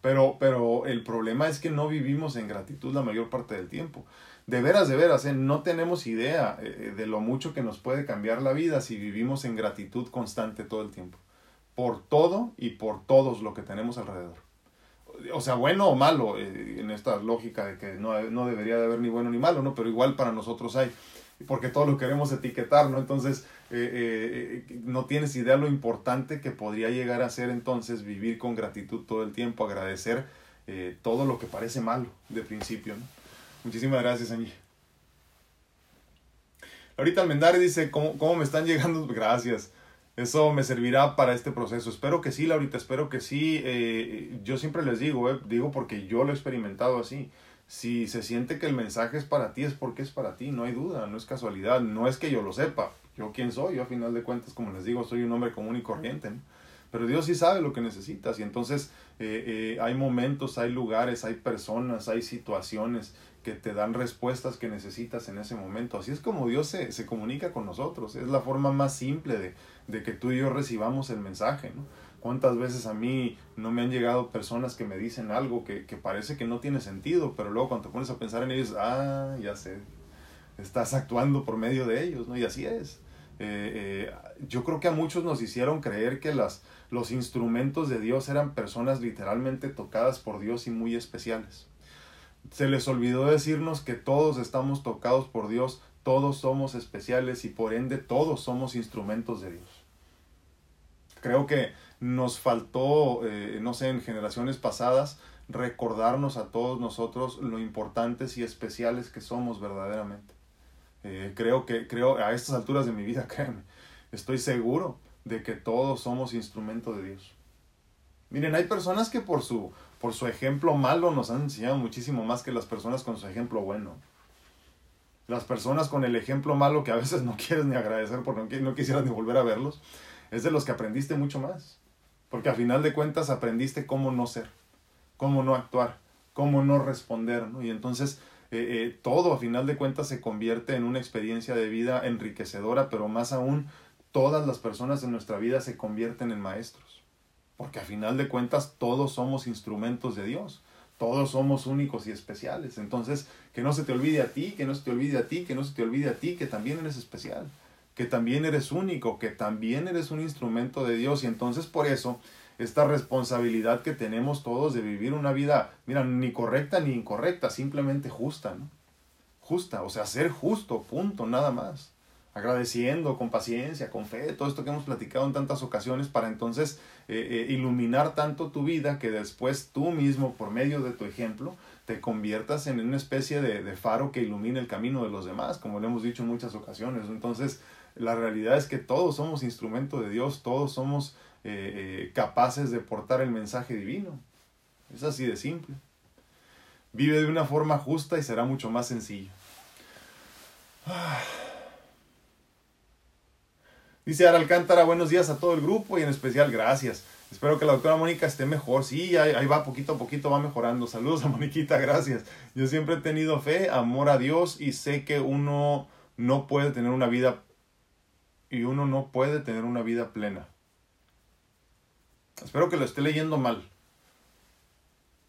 Pero, pero el problema es que no vivimos en gratitud la mayor parte del tiempo de veras, de veras, ¿eh? no tenemos idea eh, de lo mucho que nos puede cambiar la vida si vivimos en gratitud constante todo el tiempo. Por todo y por todos lo que tenemos alrededor. O sea, bueno o malo, eh, en esta lógica de que no, no, debería de haber ni bueno ni malo, ¿no? Pero igual para nosotros hay, porque todo lo queremos etiquetar, ¿no? Entonces, no tienes idea lo importante que podría llegar a ser entonces vivir con gratitud todo el tiempo, agradecer todo lo que parece malo de principio. Muchísimas gracias, Angie. Laurita Almendares dice, ¿cómo, ¿cómo, me están llegando? Gracias. Eso me servirá para este proceso. Espero que sí, Laurita, espero que sí. Eh, yo siempre les digo, eh, digo porque yo lo he experimentado así. Si se siente que el mensaje es para ti, es porque es para ti, no hay duda, no es casualidad, no es que yo lo sepa. Yo quién soy, yo a final de cuentas, como les digo, soy un hombre común y corriente. ¿no? Pero Dios sí sabe lo que necesitas y entonces eh, eh, hay momentos, hay lugares, hay personas, hay situaciones que te dan respuestas que necesitas en ese momento. Así es como Dios se, se comunica con nosotros. Es la forma más simple de, de, que tú y yo recibamos el mensaje. ¿no? ¿Cuántas veces a mí no me han llegado personas que me dicen algo que, que parece que no tiene sentido, pero luego cuando te pones a pensar en ellos, ah, ya sé, estás actuando por medio de ellos, ¿no? Y así es. Eh, eh, yo creo que a muchos nos hicieron creer que las, los instrumentos de Dios eran personas literalmente tocadas por Dios y muy especiales se les olvidó decirnos que todos estamos tocados por Dios, todos somos especiales y por ende todos somos instrumentos de Dios. Creo que nos faltó, eh, no sé, en generaciones pasadas, recordarnos a todos nosotros lo importantes y especiales que somos verdaderamente. Eh, creo que, creo, a estas alturas de mi vida, créanme, estoy seguro de que todos somos instrumentos de Dios. Miren, hay personas que por su por su ejemplo malo nos han enseñado muchísimo más que las personas con su ejemplo bueno. Las personas con el ejemplo malo que a veces no quieres ni agradecer porque no quisieras ni volver a verlos, es de los que aprendiste mucho más. Porque a final de cuentas aprendiste cómo no ser, cómo no actuar, cómo no responder. ¿no? Y entonces eh, eh, todo a final de cuentas se convierte en una experiencia de vida enriquecedora, pero más aún todas las personas en nuestra vida se convierten en maestros. Porque a final de cuentas todos somos instrumentos de Dios. Todos somos únicos y especiales. Entonces, que no se te olvide a ti, que no se te olvide a ti, que no se te olvide a ti, que también eres especial, que también eres único, que también eres un instrumento de Dios. Y entonces por eso, esta responsabilidad que tenemos todos de vivir una vida, mira, ni correcta ni incorrecta, simplemente justa, ¿no? Justa, o sea, ser justo, punto, nada más. agradeciendo, con paciencia, con fe, todo esto que hemos platicado en tantas ocasiones para entonces eh, eh, iluminar tanto tu vida que después tú mismo, por medio de tu ejemplo, te conviertas en una especie de, faro que ilumine el camino de los demás, como lo hemos dicho en muchas ocasiones. Entonces, la realidad es que todos somos instrumento de Dios, todos somos eh, capaces de portar el mensaje divino. Es así de simple. Vive de una forma justa y será mucho más sencillo. Dice Ara Alcántara, buenos días a todo el grupo y en especial gracias. Espero que la doctora Mónica esté mejor. Sí, ahí, va, poquito a poquito va mejorando. Saludos a Moniquita, gracias. Yo siempre he tenido fe, amor a Dios y sé que uno no puede tener una vida y uno no puede tener una vida plena. Espero que lo esté leyendo mal.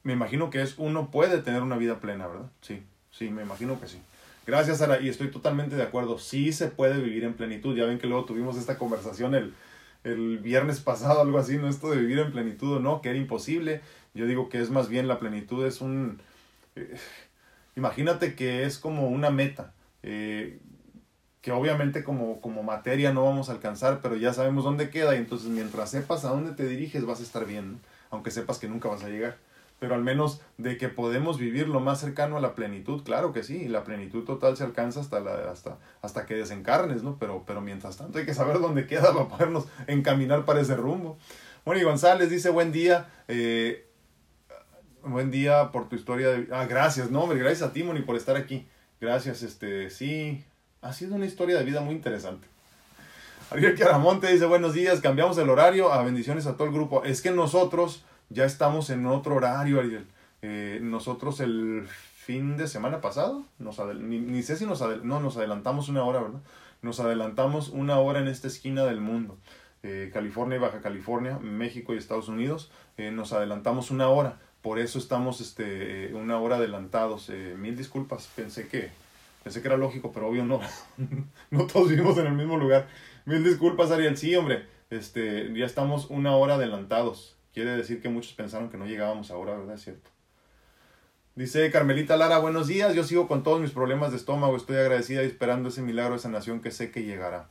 Me imagino que es uno puede tener una vida plena, ¿verdad? Sí, sí, me imagino que sí. Gracias, Sara, y estoy totalmente de acuerdo. Sí se puede vivir en plenitud. Ya ven que luego tuvimos esta conversación el, el viernes pasado, algo así, ¿no? Esto de vivir en plenitud o no, que era imposible. Yo digo que es más bien la plenitud, es un... Eh, imagínate que es como una meta, eh, que obviamente como, como materia no vamos a alcanzar, pero ya sabemos dónde queda y entonces mientras sepas a dónde te diriges vas a estar bien, aunque sepas que nunca vas a llegar pero al menos de que podemos vivir lo más cercano a la plenitud, claro que sí, y la plenitud total se alcanza hasta, la, hasta, hasta que desencarnes, ¿no? Pero, pero mientras tanto hay que saber dónde queda para podernos encaminar para ese rumbo. Bueno, y González dice, buen día, eh, buen día por tu historia de... Ah, gracias, no, gracias a ti, Moni, por estar aquí. Gracias, este, sí, ha sido una historia de vida muy interesante. Ariel Caramonte dice, buenos días, cambiamos el horario, a bendiciones a todo el grupo. Es que nosotros ya estamos en otro horario, Ariel. Eh, nosotros el fin de semana pasado, nos ni, sé si nos, no, nos adelantamos una hora, ¿verdad? Nos adelantamos una hora en esta esquina del mundo. Eh, California y Baja California, México y Estados Unidos, eh, nos adelantamos una hora. Por eso estamos este, una hora adelantados. mil disculpas, pensé que, pensé que era lógico, pero obvio no. no todos vivimos en el mismo lugar. Mil disculpas, Ariel. Sí, hombre, este, ya estamos una hora adelantados. Quiere decir que muchos pensaron que no llegábamos ahora, ¿verdad? Es cierto. Dice Carmelita Lara, buenos días, yo sigo con todos mis problemas de estómago, estoy agradecida y esperando ese milagro de sanación que sé que llegará.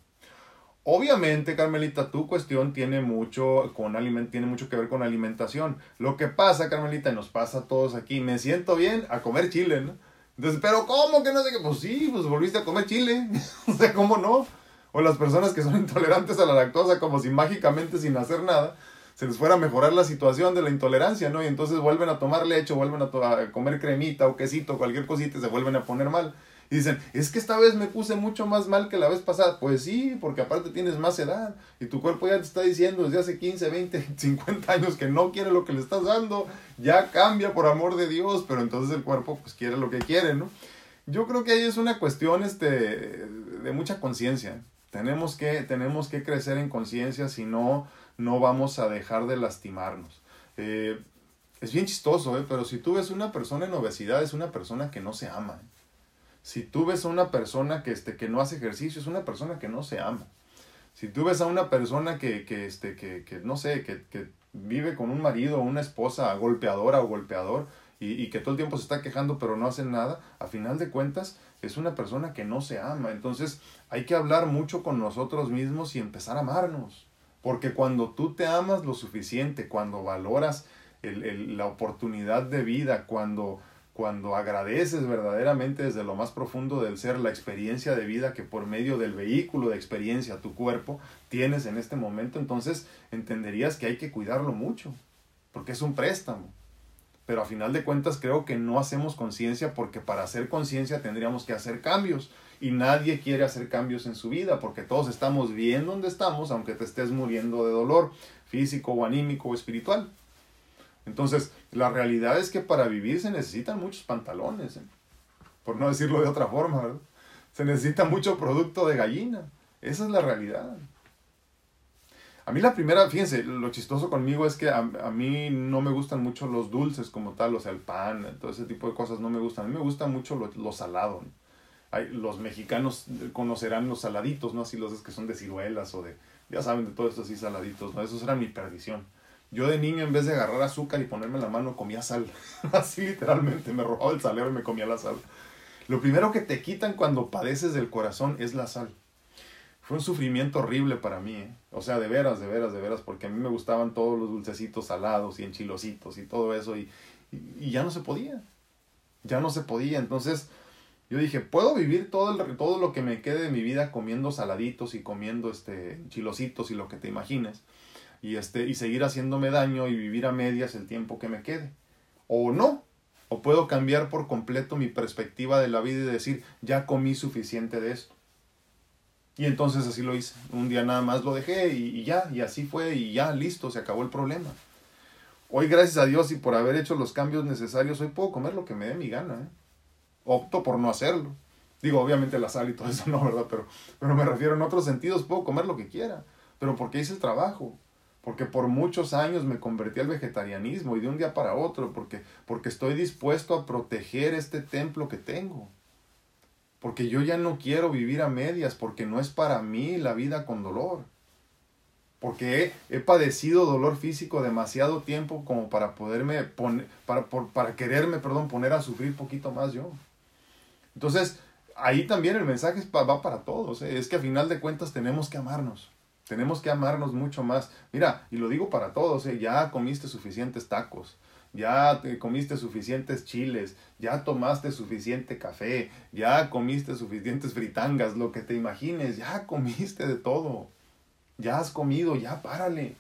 Obviamente, Carmelita, tu cuestión tiene mucho, con aliment tiene mucho que ver con alimentación. Lo que pasa, Carmelita, y nos pasa a todos aquí, me siento bien a comer chile, ¿no? Pero ¿cómo que no sé qué? Pues sí, pues volviste a comer chile. o sea, ¿cómo no? O las personas que son intolerantes a la lactosa, como si mágicamente sin hacer nada, se les fuera a mejorar la situación de la intolerancia, ¿no? Y entonces vuelven a tomar leche, vuelven a, comer cremita o quesito, cualquier cosita y se vuelven a poner mal. Y dicen, es que esta vez me puse mucho más mal que la vez pasada. Pues sí, porque aparte tienes más edad y tu cuerpo ya te está diciendo desde hace 15, 20, 50 años que no quiere lo que le estás dando. Ya cambia por amor de Dios, pero entonces el cuerpo pues quiere lo que quiere, ¿no? Yo creo que ahí es una cuestión este, de mucha conciencia. Tenemos que, tenemos que crecer en conciencia, si no no vamos a dejar de lastimarnos. Eh, es bien chistoso, ¿eh? pero si tú ves una persona en obesidad, es una persona que no se ama. ¿eh? Si tú ves a una persona que, este, que no hace ejercicio, es una persona que no se ama. Si tú ves a una persona que, que, este, que, que no sé, que, que, vive con un marido o una esposa golpeadora o golpeador y, y, que todo el tiempo se está quejando pero no hace nada, a final de cuentas es una persona que no se ama. Entonces hay que hablar mucho con nosotros mismos y empezar a amarnos. Porque cuando tú te amas lo suficiente, cuando valoras la oportunidad de vida, cuando, cuando agradeces verdaderamente desde lo más profundo del ser la experiencia de vida que por medio del vehículo de experiencia, tu cuerpo, tienes en este momento, entonces entenderías que hay que cuidarlo mucho, porque es un préstamo. Pero a final de cuentas creo que no hacemos conciencia porque para hacer conciencia tendríamos que hacer cambios y nadie quiere hacer cambios en su vida porque todos estamos bien donde estamos, aunque te estés muriendo de dolor físico o anímico o espiritual. Entonces, la realidad es que para vivir se necesitan muchos pantalones, ¿eh? por no decirlo de otra forma, ¿verdad? Se necesita mucho producto de gallina. Esa es la realidad. A mí la primera, fíjense, lo chistoso conmigo es que a, mí no me gustan mucho los dulces como tal, o sea, el pan, todo ese tipo de cosas no me gustan. A mí me gusta mucho lo, salado los mexicanos conocerán los saladitos, ¿no? Así los que son de ciruelas o de, ya saben, de todo esto así saladitos, ¿no? Esos eran mi perdición. Yo de niño, en vez de agarrar azúcar y ponerme la mano, comía sal. así literalmente, me robaba el salero y me comía la sal. Lo primero que te quitan cuando padeces del corazón es la sal. fue un sufrimiento horrible para mí, ¿eh? o sea, de veras, de veras, de veras, porque a mí me gustaban todos los dulcecitos salados y enchilositos y todo eso, y, y, ya no se podía, ya no se podía, entonces yo dije, puedo vivir todo, todo lo que me quede de mi vida comiendo saladitos y comiendo este, enchilositos y lo que te imagines, y, este, y seguir haciéndome daño y vivir a medias el tiempo que me quede, o no, o puedo cambiar por completo mi perspectiva de la vida y decir, ya comí suficiente de esto. Y entonces así lo hice. Un día nada más lo dejé y, ya, y así fue y ya, listo, se acabó el problema. Hoy gracias a Dios y por haber hecho los cambios necesarios, hoy puedo comer lo que me dé mi gana. ¿eh? Opto por no hacerlo. Digo, obviamente la sal y todo eso no, ¿verdad? Pero, pero me refiero en otros sentidos, puedo comer lo que quiera. Pero porque hice el trabajo porque por muchos años me convertí al vegetarianismo y de un día para otro, porque, porque estoy dispuesto a proteger este templo que tengo. Porque yo ya no quiero vivir a medias, porque no es para mí la vida con dolor. Porque he, padecido dolor físico demasiado tiempo como para poderme poner, para, para quererme, perdón, poner a sufrir poquito más yo. Entonces, ahí también el mensaje va para todos. ¿eh? Es que a final de cuentas tenemos que amarnos. Tenemos que amarnos mucho más. Mira, y lo digo para todos, ¿eh? ya comiste suficientes tacos, ya te comiste suficientes chiles, ya tomaste suficiente café, ya comiste suficientes fritangas, lo que te imagines, ya comiste de todo. Ya has comido, ya párale.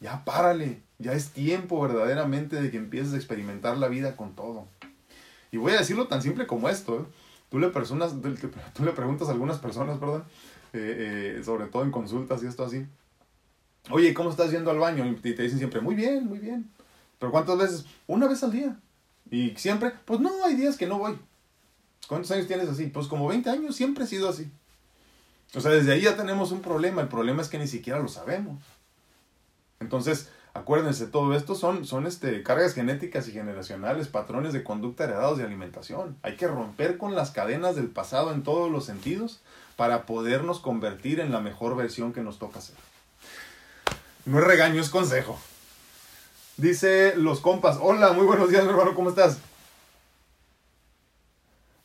Ya párale. Ya es tiempo verdaderamente de que empieces a experimentar la vida con todo. Y voy a decirlo tan simple como esto. ¿eh? Tú, le personas, tú le preguntas a algunas personas, perdón, eh, eh, sobre todo en consultas y esto así. Oye, ¿cómo estás yendo al baño? Y te dicen siempre, muy bien, muy bien. ¿Pero cuántas veces? Una vez al día. Y siempre, pues no, hay días que no voy. ¿Cuántos años tienes así? Pues como 20 años, siempre he sido así. O sea, desde ahí ya tenemos un problema. El problema es que ni siquiera lo sabemos. Entonces, acuérdense, todo esto son, son este, cargas genéticas y generacionales, patrones de conducta heredados de alimentación. Hay que romper con las cadenas del pasado en todos los sentidos para podernos convertir en la mejor versión que nos toca ser. No es regaño, es consejo. Dice los compas, hola, muy buenos días hermano, ¿cómo estás?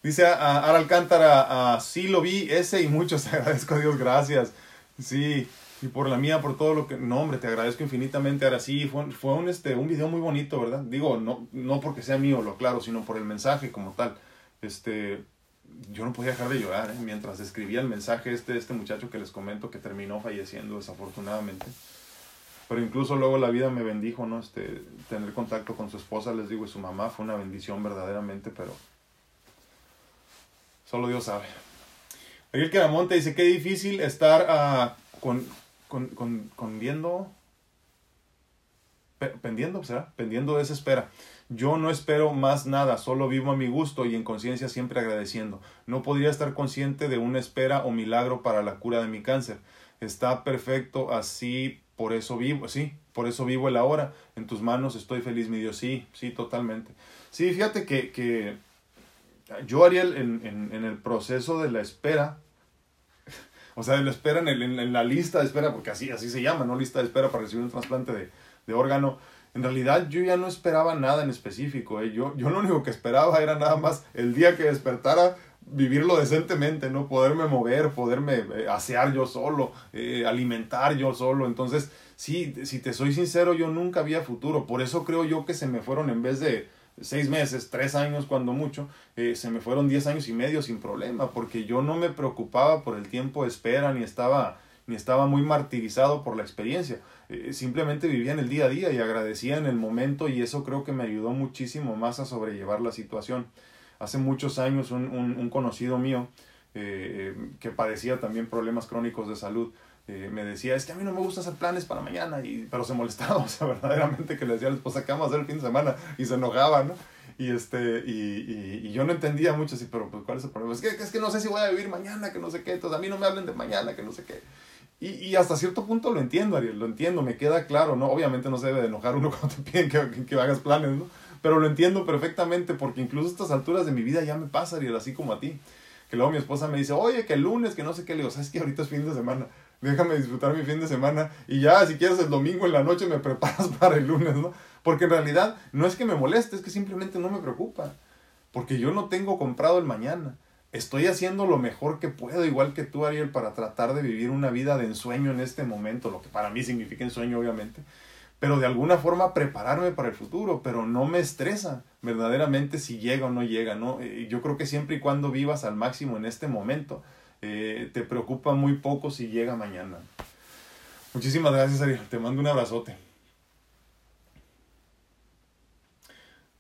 Dice a, Ara Alcántara, sí lo vi, ese y muchos, agradezco a Dios, gracias. Sí, y por la mía, por todo lo que... No, hombre, te agradezco infinitamente. Ahora sí, fue, fue un, este, un video muy bonito, ¿verdad? Digo, no, no porque sea mío, lo claro, sino por el mensaje como tal. Este, yo no podía dejar de llorar ¿eh? mientras escribía el mensaje este, este muchacho que les comento que terminó falleciendo desafortunadamente. Pero incluso luego la vida me bendijo, ¿no? Este, tener contacto con su esposa, les digo, y su mamá fue una bendición verdaderamente, pero solo Dios sabe. Ariel Queramonte dice, qué difícil estar uh, con, con, con, con viendo, pendiendo, ¿será? Pendiendo de esa espera. Yo no espero más nada, solo vivo a mi gusto y en conciencia siempre agradeciendo. No podría estar consciente de una espera o milagro para la cura de mi cáncer. Está perfecto así, por eso vivo, sí, por eso vivo el ahora. En tus manos estoy feliz, mi Dios. Sí, sí, totalmente. Sí, fíjate que, que yo, Ariel, en, en, el proceso de la espera, o sea, de la espera en, el, en, la lista de espera, porque así, así se llama, ¿no? Lista de espera para recibir un trasplante de, de órgano en realidad yo ya no esperaba nada en específico. ¿eh? Yo, yo lo único que esperaba era nada más el día que despertara vivirlo decentemente, ¿no? Poderme mover, poderme eh, asear yo solo, eh, alimentar yo solo. Entonces, sí, si te soy sincero, yo nunca había futuro. Por eso creo yo que se me fueron en vez de seis meses, tres años cuando mucho, eh, se me fueron diez años y medio sin problema, porque yo no me preocupaba por el tiempo de espera, ni estaba, ni estaba muy martirizado por la experiencia. Eh, simplemente vivía en el día a día y agradecía en el momento y eso creo que me ayudó muchísimo más a sobrellevar la situación. Hace muchos años un, un, conocido mío eh, que padecía también problemas crónicos de salud, eh, me decía, es que a mí no me gusta hacer planes para mañana, y, pero se molestaba, o sea, verdaderamente que le decía a la esposa, ¿qué vamos a hacer el fin de semana? Y se enojaba, ¿no? Y, este, y, y, yo no entendía mucho así, pero pues, ¿cuál es el problema? Es que, es que no sé si voy a vivir mañana, que no sé qué, entonces a mí no me hablen de mañana, que no sé qué. Y, y, hasta cierto punto lo entiendo, Ariel, lo entiendo, me queda claro, ¿no? Obviamente no se debe de enojar uno cuando te piden que, que, hagas planes, ¿no? Pero lo entiendo perfectamente porque incluso a estas alturas de mi vida ya me pasa, Ariel, así como a ti. Que luego mi esposa me dice, oye, que el lunes, que no sé qué, le digo, ¿sabes que ahorita es fin de semana? Déjame disfrutar mi fin de semana y ya, si quieres el domingo en la noche me preparas para el lunes, ¿no? Porque en realidad no es que me moleste, es que simplemente no me preocupa. Porque yo no tengo comprado el mañana estoy haciendo lo mejor que puedo, igual que tú, Ariel, para tratar de vivir una vida de ensueño en este momento, lo que para mí significa ensueño, obviamente, pero de alguna forma prepararme para el futuro, pero no me estresa verdaderamente si llega o no llega, ¿no? Eh, yo creo que siempre y cuando vivas al máximo en este momento, eh, te preocupa muy poco si llega mañana. Muchísimas gracias, Ariel, te mando un abrazote.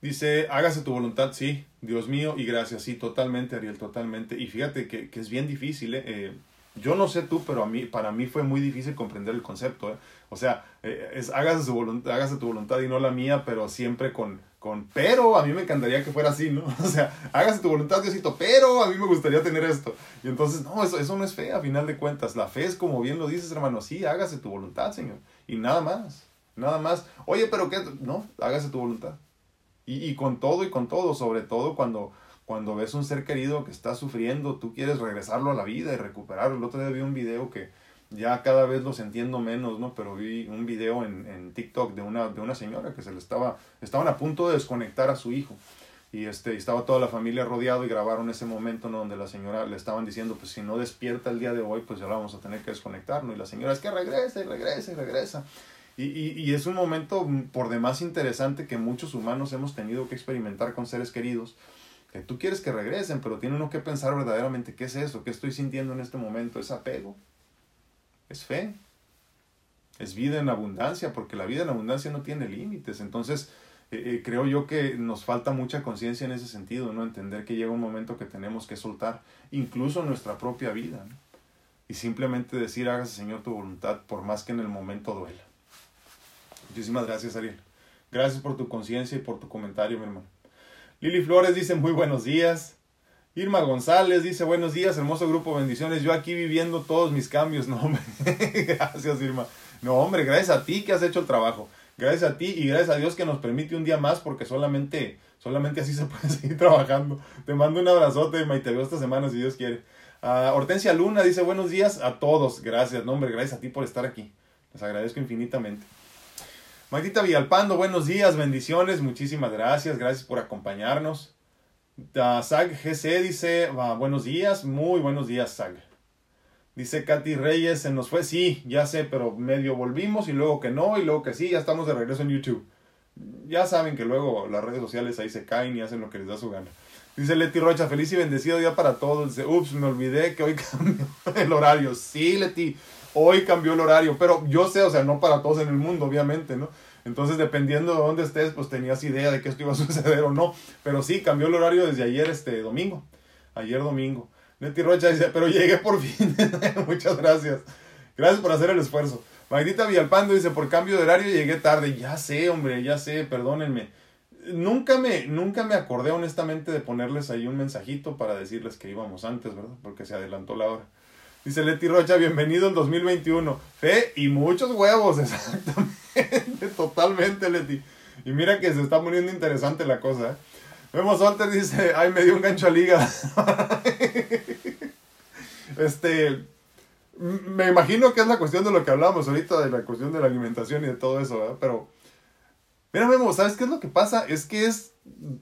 Dice, hágase tu voluntad, sí, Dios mío, y gracias, sí, totalmente, Ariel, totalmente. Y fíjate que, que es bien difícil, ¿eh? ¿eh? yo no sé tú, pero a mí, para mí fue muy difícil comprender el concepto, ¿eh? O sea, eh, es, hágase, su voluntad, hágase tu voluntad y no la mía, pero siempre con, con, pero a mí me encantaría que fuera así, ¿no? O sea, hágase tu voluntad, Diosito, pero a mí me gustaría tener esto. Y entonces, no, eso, eso no es fe, a final de cuentas. La fe es como bien lo dices, hermano, sí, hágase tu voluntad, Señor. Y nada más, nada más. Oye, pero ¿qué? No, hágase tu voluntad. Y, y, con todo y con todo, sobre todo cuando, cuando ves un ser querido que está sufriendo, tú quieres regresarlo a la vida y recuperarlo. El otro día vi un video que ya cada vez los entiendo menos, ¿no? Pero vi un video en, en TikTok de una, de una señora que se le estaba, estaban a punto de desconectar a su hijo. Y este, estaba toda la familia rodeado y grabaron ese momento ¿no? donde la señora le estaban diciendo, pues si no despierta el día de hoy, pues ya la vamos a tener que desconectar, ¿no? Y la señora es que regresa y regresa y regresa. Y, y, y, es un momento por demás interesante que muchos humanos hemos tenido que experimentar con seres queridos, que tú quieres que regresen, pero tiene uno que pensar verdaderamente qué es eso, qué estoy sintiendo en este momento, es apego, es fe, es vida en abundancia, porque la vida en abundancia no tiene límites. Entonces, eh, eh, creo yo que nos falta mucha conciencia en ese sentido, ¿no? Entender que llega un momento que tenemos que soltar incluso nuestra propia vida. Y simplemente decir, hágase Señor tu voluntad, por más que en el momento duela. Muchísimas gracias, Ariel. Gracias por tu conciencia y por tu comentario, mi hermano. Lili Flores dice muy buenos días. Irma González dice buenos días, hermoso grupo, bendiciones. Yo aquí viviendo todos mis cambios. No, hombre. gracias, Irma. No, hombre, gracias a ti que has hecho el trabajo. Gracias a ti y gracias a Dios que nos permite un día más porque solamente, solamente así se puede seguir trabajando. Te mando un abrazote, Irma, y te veo esta semana si Dios quiere. Uh, Hortensia Luna dice buenos días a todos. Gracias, no, hombre, gracias a ti por estar aquí. Les agradezco infinitamente. Magdita Villalpando, buenos días, bendiciones, muchísimas gracias, gracias por acompañarnos. Sag GC dice, uh, buenos días, muy buenos días, Sag. Dice Katy Reyes, se nos fue, sí, ya sé, pero medio volvimos y luego que no, y luego que sí, ya estamos de regreso en YouTube. Ya saben que luego las redes sociales ahí se caen y hacen lo que les da su gana. Dice Leti Rocha, feliz y bendecido día para todos. Dice, ups, me olvidé que hoy cambió el horario. Sí, Leti, hoy cambió el horario, pero yo sé, o sea, no para todos en el mundo, obviamente, ¿no? Entonces, dependiendo de dónde estés, pues tenías idea de que esto iba a suceder o no. Pero sí, cambió el horario desde ayer, este domingo. Ayer domingo. Neti Rocha dice, pero llegué por fin. Muchas gracias. Gracias por hacer el esfuerzo. Magdita Villalpando dice, por cambio de horario llegué tarde. Ya sé, hombre, ya sé, perdónenme. Nunca me, nunca me acordé honestamente de ponerles ahí un mensajito para decirles que íbamos antes, ¿verdad? Porque se adelantó la hora. Dice Leti Rocha, bienvenido el 2021. Fe y muchos huevos, exactamente, totalmente, Leti. Y mira que se está poniendo interesante la cosa. ¿eh? Vemos Walter dice, ay, me dio un gancho a liga. este, me imagino que es la cuestión de lo que hablamos ahorita, de la cuestión de la alimentación y de todo eso, ¿verdad? Pero, mira, Memo, ¿sabes qué es lo que pasa? Es que es,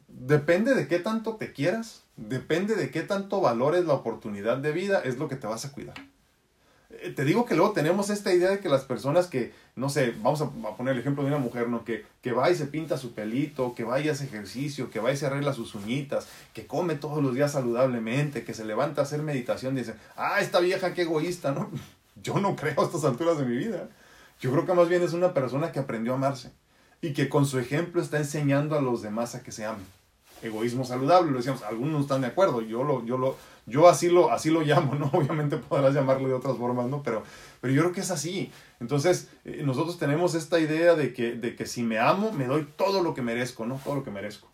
depende de qué tanto te quieras depende de qué tanto valores la oportunidad de vida, es lo que te vas a cuidar. Eh, te digo que luego tenemos esta idea de que las personas que, no sé, vamos a, poner el ejemplo de una mujer, ¿no? Que, que va y se pinta su pelito, que va y hace ejercicio, que va y se arregla sus uñitas, que come todos los días saludablemente, que se levanta a hacer meditación, dice, ah, esta vieja qué egoísta, ¿no? Yo no creo a estas alturas de mi vida. Yo creo que más bien es una persona que aprendió a amarse y que con su ejemplo está enseñando a los demás a que se amen egoísmo saludable, lo decíamos, algunos no están de acuerdo, yo lo, yo lo, yo así lo, así lo llamo, ¿no? Obviamente podrás llamarlo de otras formas, ¿no? Pero, pero yo creo que es así. Entonces, eh, nosotros tenemos esta idea de que, de que si me amo, me doy todo lo que merezco, ¿no? Todo lo que merezco.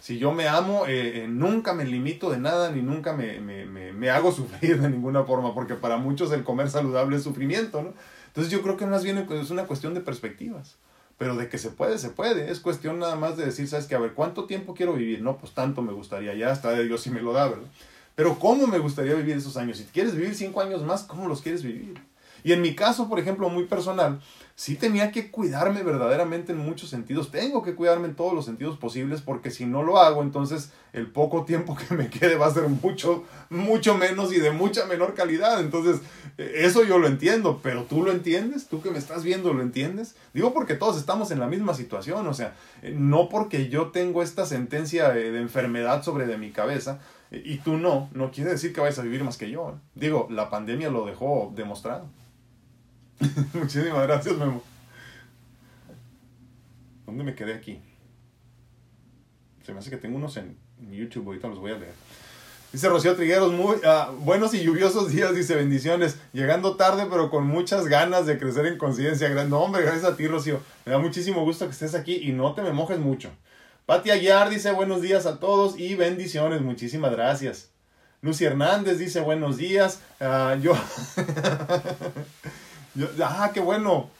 Si yo me amo, eh, eh, nunca me limito de nada, ni nunca me, me, me, me, hago sufrir de ninguna forma, porque para muchos el comer saludable es sufrimiento, ¿no? Entonces yo creo que más bien es una cuestión de perspectivas. Pero de que se puede, se puede. Es cuestión nada más de decir, ¿sabes qué? A ver, ¿cuánto tiempo quiero vivir? No, pues tanto me gustaría. Ya está de Dios si me lo da, ¿verdad? Pero ¿cómo me gustaría vivir esos años? Si quieres vivir cinco años más, ¿cómo los quieres vivir? Y en mi caso, por ejemplo, muy personal, sí tenía que cuidarme verdaderamente en muchos sentidos. Tengo que cuidarme en todos los sentidos posibles porque si no lo hago, entonces el poco tiempo que me quede va a ser mucho, mucho menos y de mucha menor calidad. Entonces, e, eso yo lo entiendo, pero tú lo entiendes, tú que me estás viendo lo entiendes. Digo porque todos estamos en la misma situación, o sea, eh, no porque yo tengo esta sentencia de enfermedad sobre de mi cabeza y tú no, no quiere decir que vayas a vivir más que yo. ¿eh? Digo, la pandemia lo dejó demostrado. Muchísimas gracias, Memo. ¿Dónde me quedé aquí? Se me hace que tengo unos en YouTube, ahorita los voy a leer. Dice Rocío Trigueros, muy ah, buenos y lluviosos días, dice bendiciones. Llegando tarde, pero con muchas ganas de crecer en conciencia. No, hombre, gracias a ti, Rocío. Me da muchísimo gusto que estés aquí y no te me mojes mucho. Pati Aguiar dice buenos días a todos y bendiciones. Muchísimas gracias. Lucy Hernández dice buenos días. Ah, yo ah, qué bueno.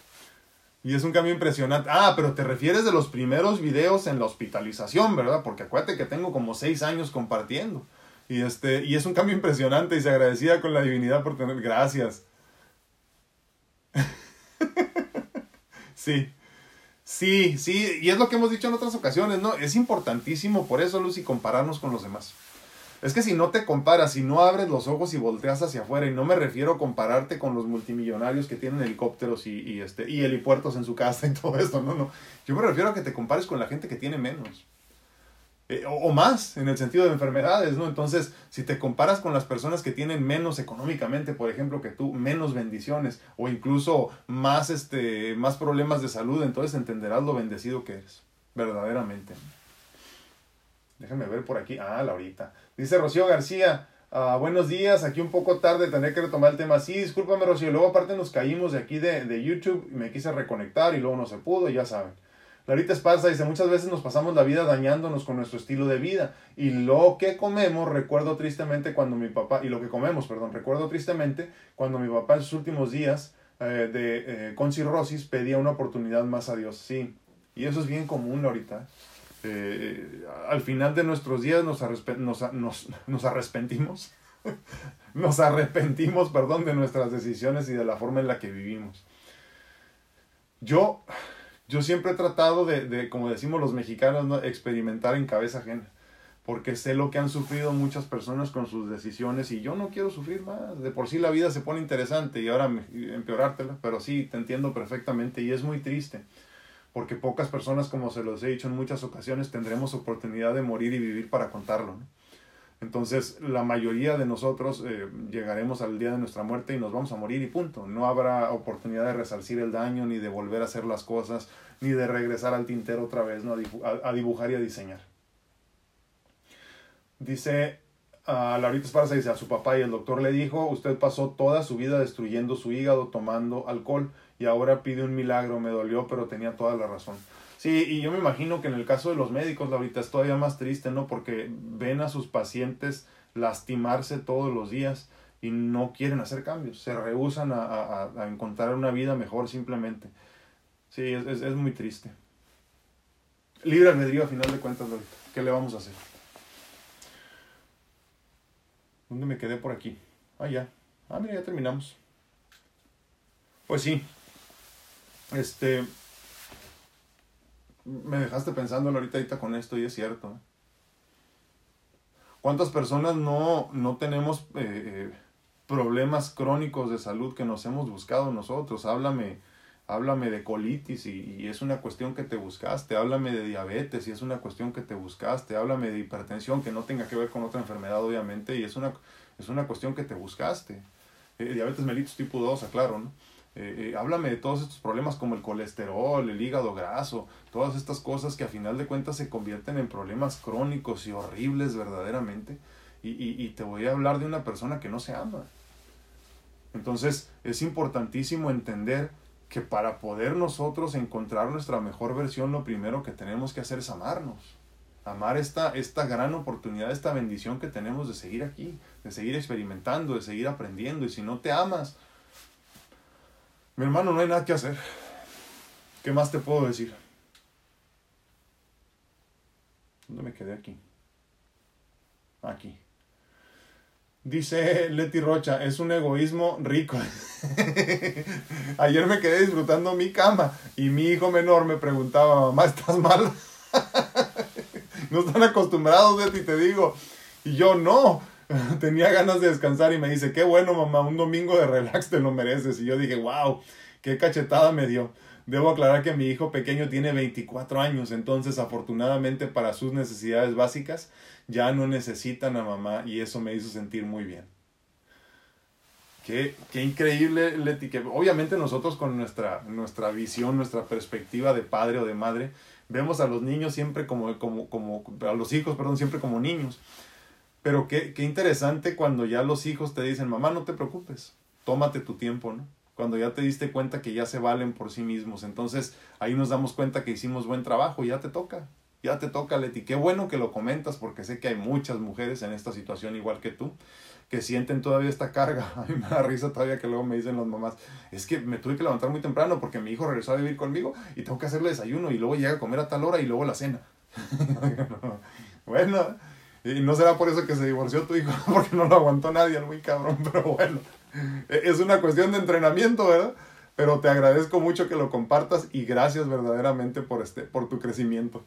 Y es un cambio impresionante. Ah, pero te refieres de los primeros videos en la hospitalización, ¿verdad? Porque acuérdate que tengo como seis años compartiendo. Y, este, y es un cambio impresionante y se agradecía con la divinidad por tener. Gracias. sí. Sí, sí, y es lo que hemos dicho en otras ocasiones, ¿no? Es importantísimo por eso, Lucy, compararnos con los demás. Es que si no te comparas, si no abres los ojos y volteas hacia afuera, y no me refiero a compararte con los multimillonarios que tienen helicópteros y, y, este, y helipuertos en su casa y todo esto, no, no. Yo me refiero a que te compares con la gente que tiene menos. Eh, o, más, en el sentido de enfermedades, ¿no? Entonces, si te comparas con las personas que tienen menos económicamente, por ejemplo, que tú, menos bendiciones, o incluso más, este, más problemas de salud, entonces entenderás lo bendecido que eres, verdaderamente. Déjame ver por aquí. Ah, Laurita. Dice Rocío García. Ah, buenos días, aquí un poco tarde, tendré que retomar el tema. Sí, discúlpame, Rocío. Luego, aparte, nos caímos de aquí de, de YouTube y me quise reconectar y luego no se pudo, ya saben. Laurita Esparza dice, muchas veces nos pasamos la vida dañándonos con nuestro estilo de vida y lo que comemos, recuerdo tristemente cuando mi papá, y lo que comemos, perdón, recuerdo tristemente cuando mi papá en sus últimos días eh, de, eh, con cirrosis pedía una oportunidad más a Dios. Sí, y eso es bien común ahorita. Al final de nuestros días nos, nos, nos, nos arrepentimos, nos arrepentimos, perdón, de nuestras decisiones y de la forma en la que vivimos. Yo, yo siempre he tratado de, de como decimos los mexicanos, experimentar en cabeza ajena, porque sé lo que han sufrido muchas personas con sus decisiones y yo no quiero sufrir más. De por sí la vida se pone interesante y ahora empeorártela, pero sí, te entiendo perfectamente y es muy triste porque pocas personas, como se los he dicho en muchas ocasiones, tendremos oportunidad de morir y vivir para contarlo. Entonces, la mayoría de nosotros eh, llegaremos al día de nuestra muerte y nos vamos a morir y punto. No habrá oportunidad de resarcir el daño, ni de volver a hacer las cosas, ni de regresar al tintero otra vez, ¿no? a, dibujar y a diseñar. Dice a Laurita Esparza, dice a su papá y el doctor le dijo, usted pasó toda su vida destruyendo su hígado tomando alcohol y ahora pide un milagro, me dolió, pero tenía toda la razón. Sí, y yo me imagino que en el caso de los médicos, ahorita es todavía más triste, ¿no? Porque ven a sus pacientes lastimarse todos los días y no quieren hacer cambios, se rehusan a, a, a encontrar una vida mejor simplemente. Sí, es, es, es, muy triste. Libre albedrío a final de cuentas. ¿Qué le vamos a hacer? ¿Dónde me quedé por aquí? Ah, ya. Ah, mira, ya terminamos. Pues sí, este. Me dejaste pensando ahorita, ahorita con esto y es cierto. ¿eh? ¿Cuántas personas no, no tenemos eh, eh, problemas crónicos de salud que nos hemos buscado nosotros? Háblame, háblame de colitis y, es una cuestión que te buscaste. Háblame de diabetes y es una cuestión que te buscaste. Háblame de hipertensión que no tenga que ver con otra enfermedad, obviamente, y es una, es una cuestión que te buscaste. diabetes mellitus tipo 2, aclaro, ¿no? Eh, eh, háblame de todos estos problemas como el colesterol, el hígado graso, todas estas cosas que a final de cuentas se convierten en problemas crónicos y horribles verdaderamente. Y, y, y te voy a hablar de una persona que no se ama. Entonces es importantísimo entender que para poder nosotros encontrar nuestra mejor versión, lo primero que tenemos que hacer es amarnos. Amar esta, esta gran oportunidad, esta bendición que tenemos de seguir aquí, de seguir experimentando, de seguir aprendiendo. Y si no te amas, mi hermano, no hay nada que hacer. ¿Qué más te puedo decir? ¿Dónde me quedé aquí? Aquí. Dice Leti Rocha, es un egoísmo rico. Ayer me quedé disfrutando mi cama y mi hijo menor me preguntaba, mamá, ¿estás mal? no están acostumbrados, Leti, te digo. Y yo no, tenía ganas de descansar y me dice, qué bueno, mamá, un domingo de relax te lo mereces. Y yo dije, wow, qué cachetada me dio. Debo aclarar que mi hijo pequeño tiene 24 años, entonces afortunadamente para sus necesidades básicas ya no necesitan a mamá y eso me hizo sentir muy bien. Qué, qué increíble, Leti, que obviamente nosotros con nuestra, nuestra visión, nuestra perspectiva de padre o de madre, vemos a los niños siempre como, como, como, a los hijos, perdón, siempre como niños. Pero qué, qué interesante cuando ya los hijos te dicen, mamá, no te preocupes, tómate tu tiempo, ¿no? Cuando ya te diste cuenta que ya se valen por sí mismos. Entonces ahí nos damos cuenta que hicimos buen trabajo, ya te toca, ya te toca, Leti. Qué bueno que lo comentas porque sé que hay muchas mujeres en esta situación igual que tú que sienten todavía esta carga. A mí me da risa todavía que luego me dicen las mamás, es que me tuve que levantar muy temprano porque mi hijo regresó a vivir conmigo y tengo que hacerle desayuno y luego llega a comer a tal hora y luego la cena. bueno, y no será por eso que se divorció tu hijo, porque no lo aguantó nadie, muy cabrón, pero bueno, es una cuestión de entrenamiento, ¿verdad? Pero te agradezco mucho que lo compartas y gracias verdaderamente por, este, por tu crecimiento.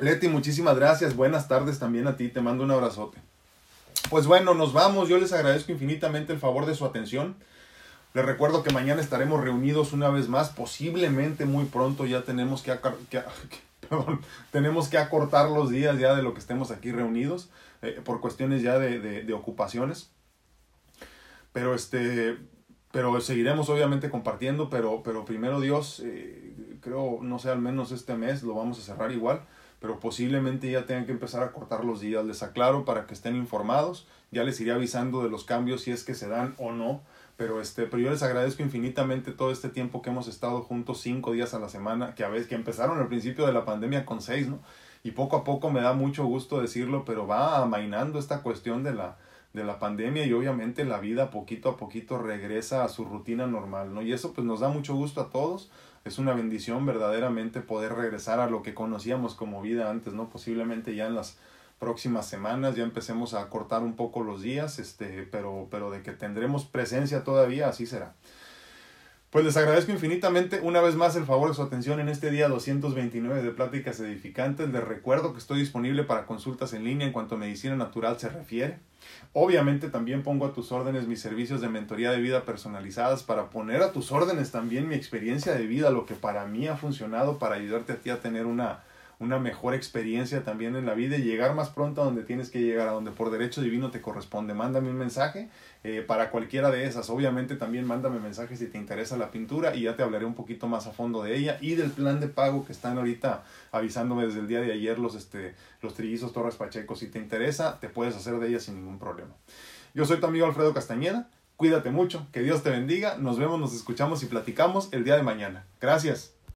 Leti, muchísimas gracias. Buenas tardes también a ti. Te mando un abrazote. Pues bueno, nos vamos. Yo les agradezco infinitamente el favor de su atención. Les recuerdo que mañana estaremos reunidos una vez más. Posiblemente muy pronto ya tenemos que, tenemos que acortar los días ya de lo que estemos aquí reunidos eh, por cuestiones ya de, de, ocupaciones. Pero este, pero seguiremos obviamente compartiendo. Pero, pero primero Dios, eh, creo, no sé, al menos este mes lo vamos a cerrar igual pero posiblemente ya tengan que empezar a cortar los días. Les aclaro para que estén informados, ya les iré avisando de los cambios si es que se dan o no. Pero, este, pero yo les agradezco infinitamente todo este tiempo que hemos estado juntos cinco días a la semana, que a veces que empezaron al principio de la pandemia con seis, ¿no? Y poco a poco me da mucho gusto decirlo, pero va amainando esta cuestión de la, de la pandemia y obviamente la vida poquito a poquito regresa a su rutina normal, ¿no? Y eso pues nos da mucho gusto a todos es una bendición verdaderamente poder regresar a lo que conocíamos como vida antes, ¿no? Posiblemente ya en las próximas semanas ya empecemos a cortar un poco los días, este, pero, pero de que tendremos presencia todavía, así será. Pues les agradezco infinitamente una vez más el favor de su atención en este día 229 de Pláticas Edificantes. Les recuerdo que estoy disponible para consultas en línea en cuanto a medicina natural se refiere. Obviamente también pongo a tus órdenes mis servicios de mentoría de vida personalizadas para poner a tus órdenes también mi experiencia de vida, lo que para mí ha funcionado para ayudarte a ti a tener una, una mejor experiencia también en la vida y llegar más pronto a donde tienes que llegar, a donde por derecho divino te corresponde. Mándame un mensaje eh, para cualquiera de esas. Obviamente también mándame mensaje si te interesa la pintura y ya te hablaré un poquito más a fondo de ella y del plan de pago que están ahorita avisándome desde el día de ayer los, este, los trillizos Torres Pacheco. Si te interesa, te puedes hacer de ella sin ningún problema. Yo soy tu amigo Alfredo Castañeda. Cuídate mucho, que Dios te bendiga. Nos vemos, nos escuchamos y platicamos el día de mañana. Gracias.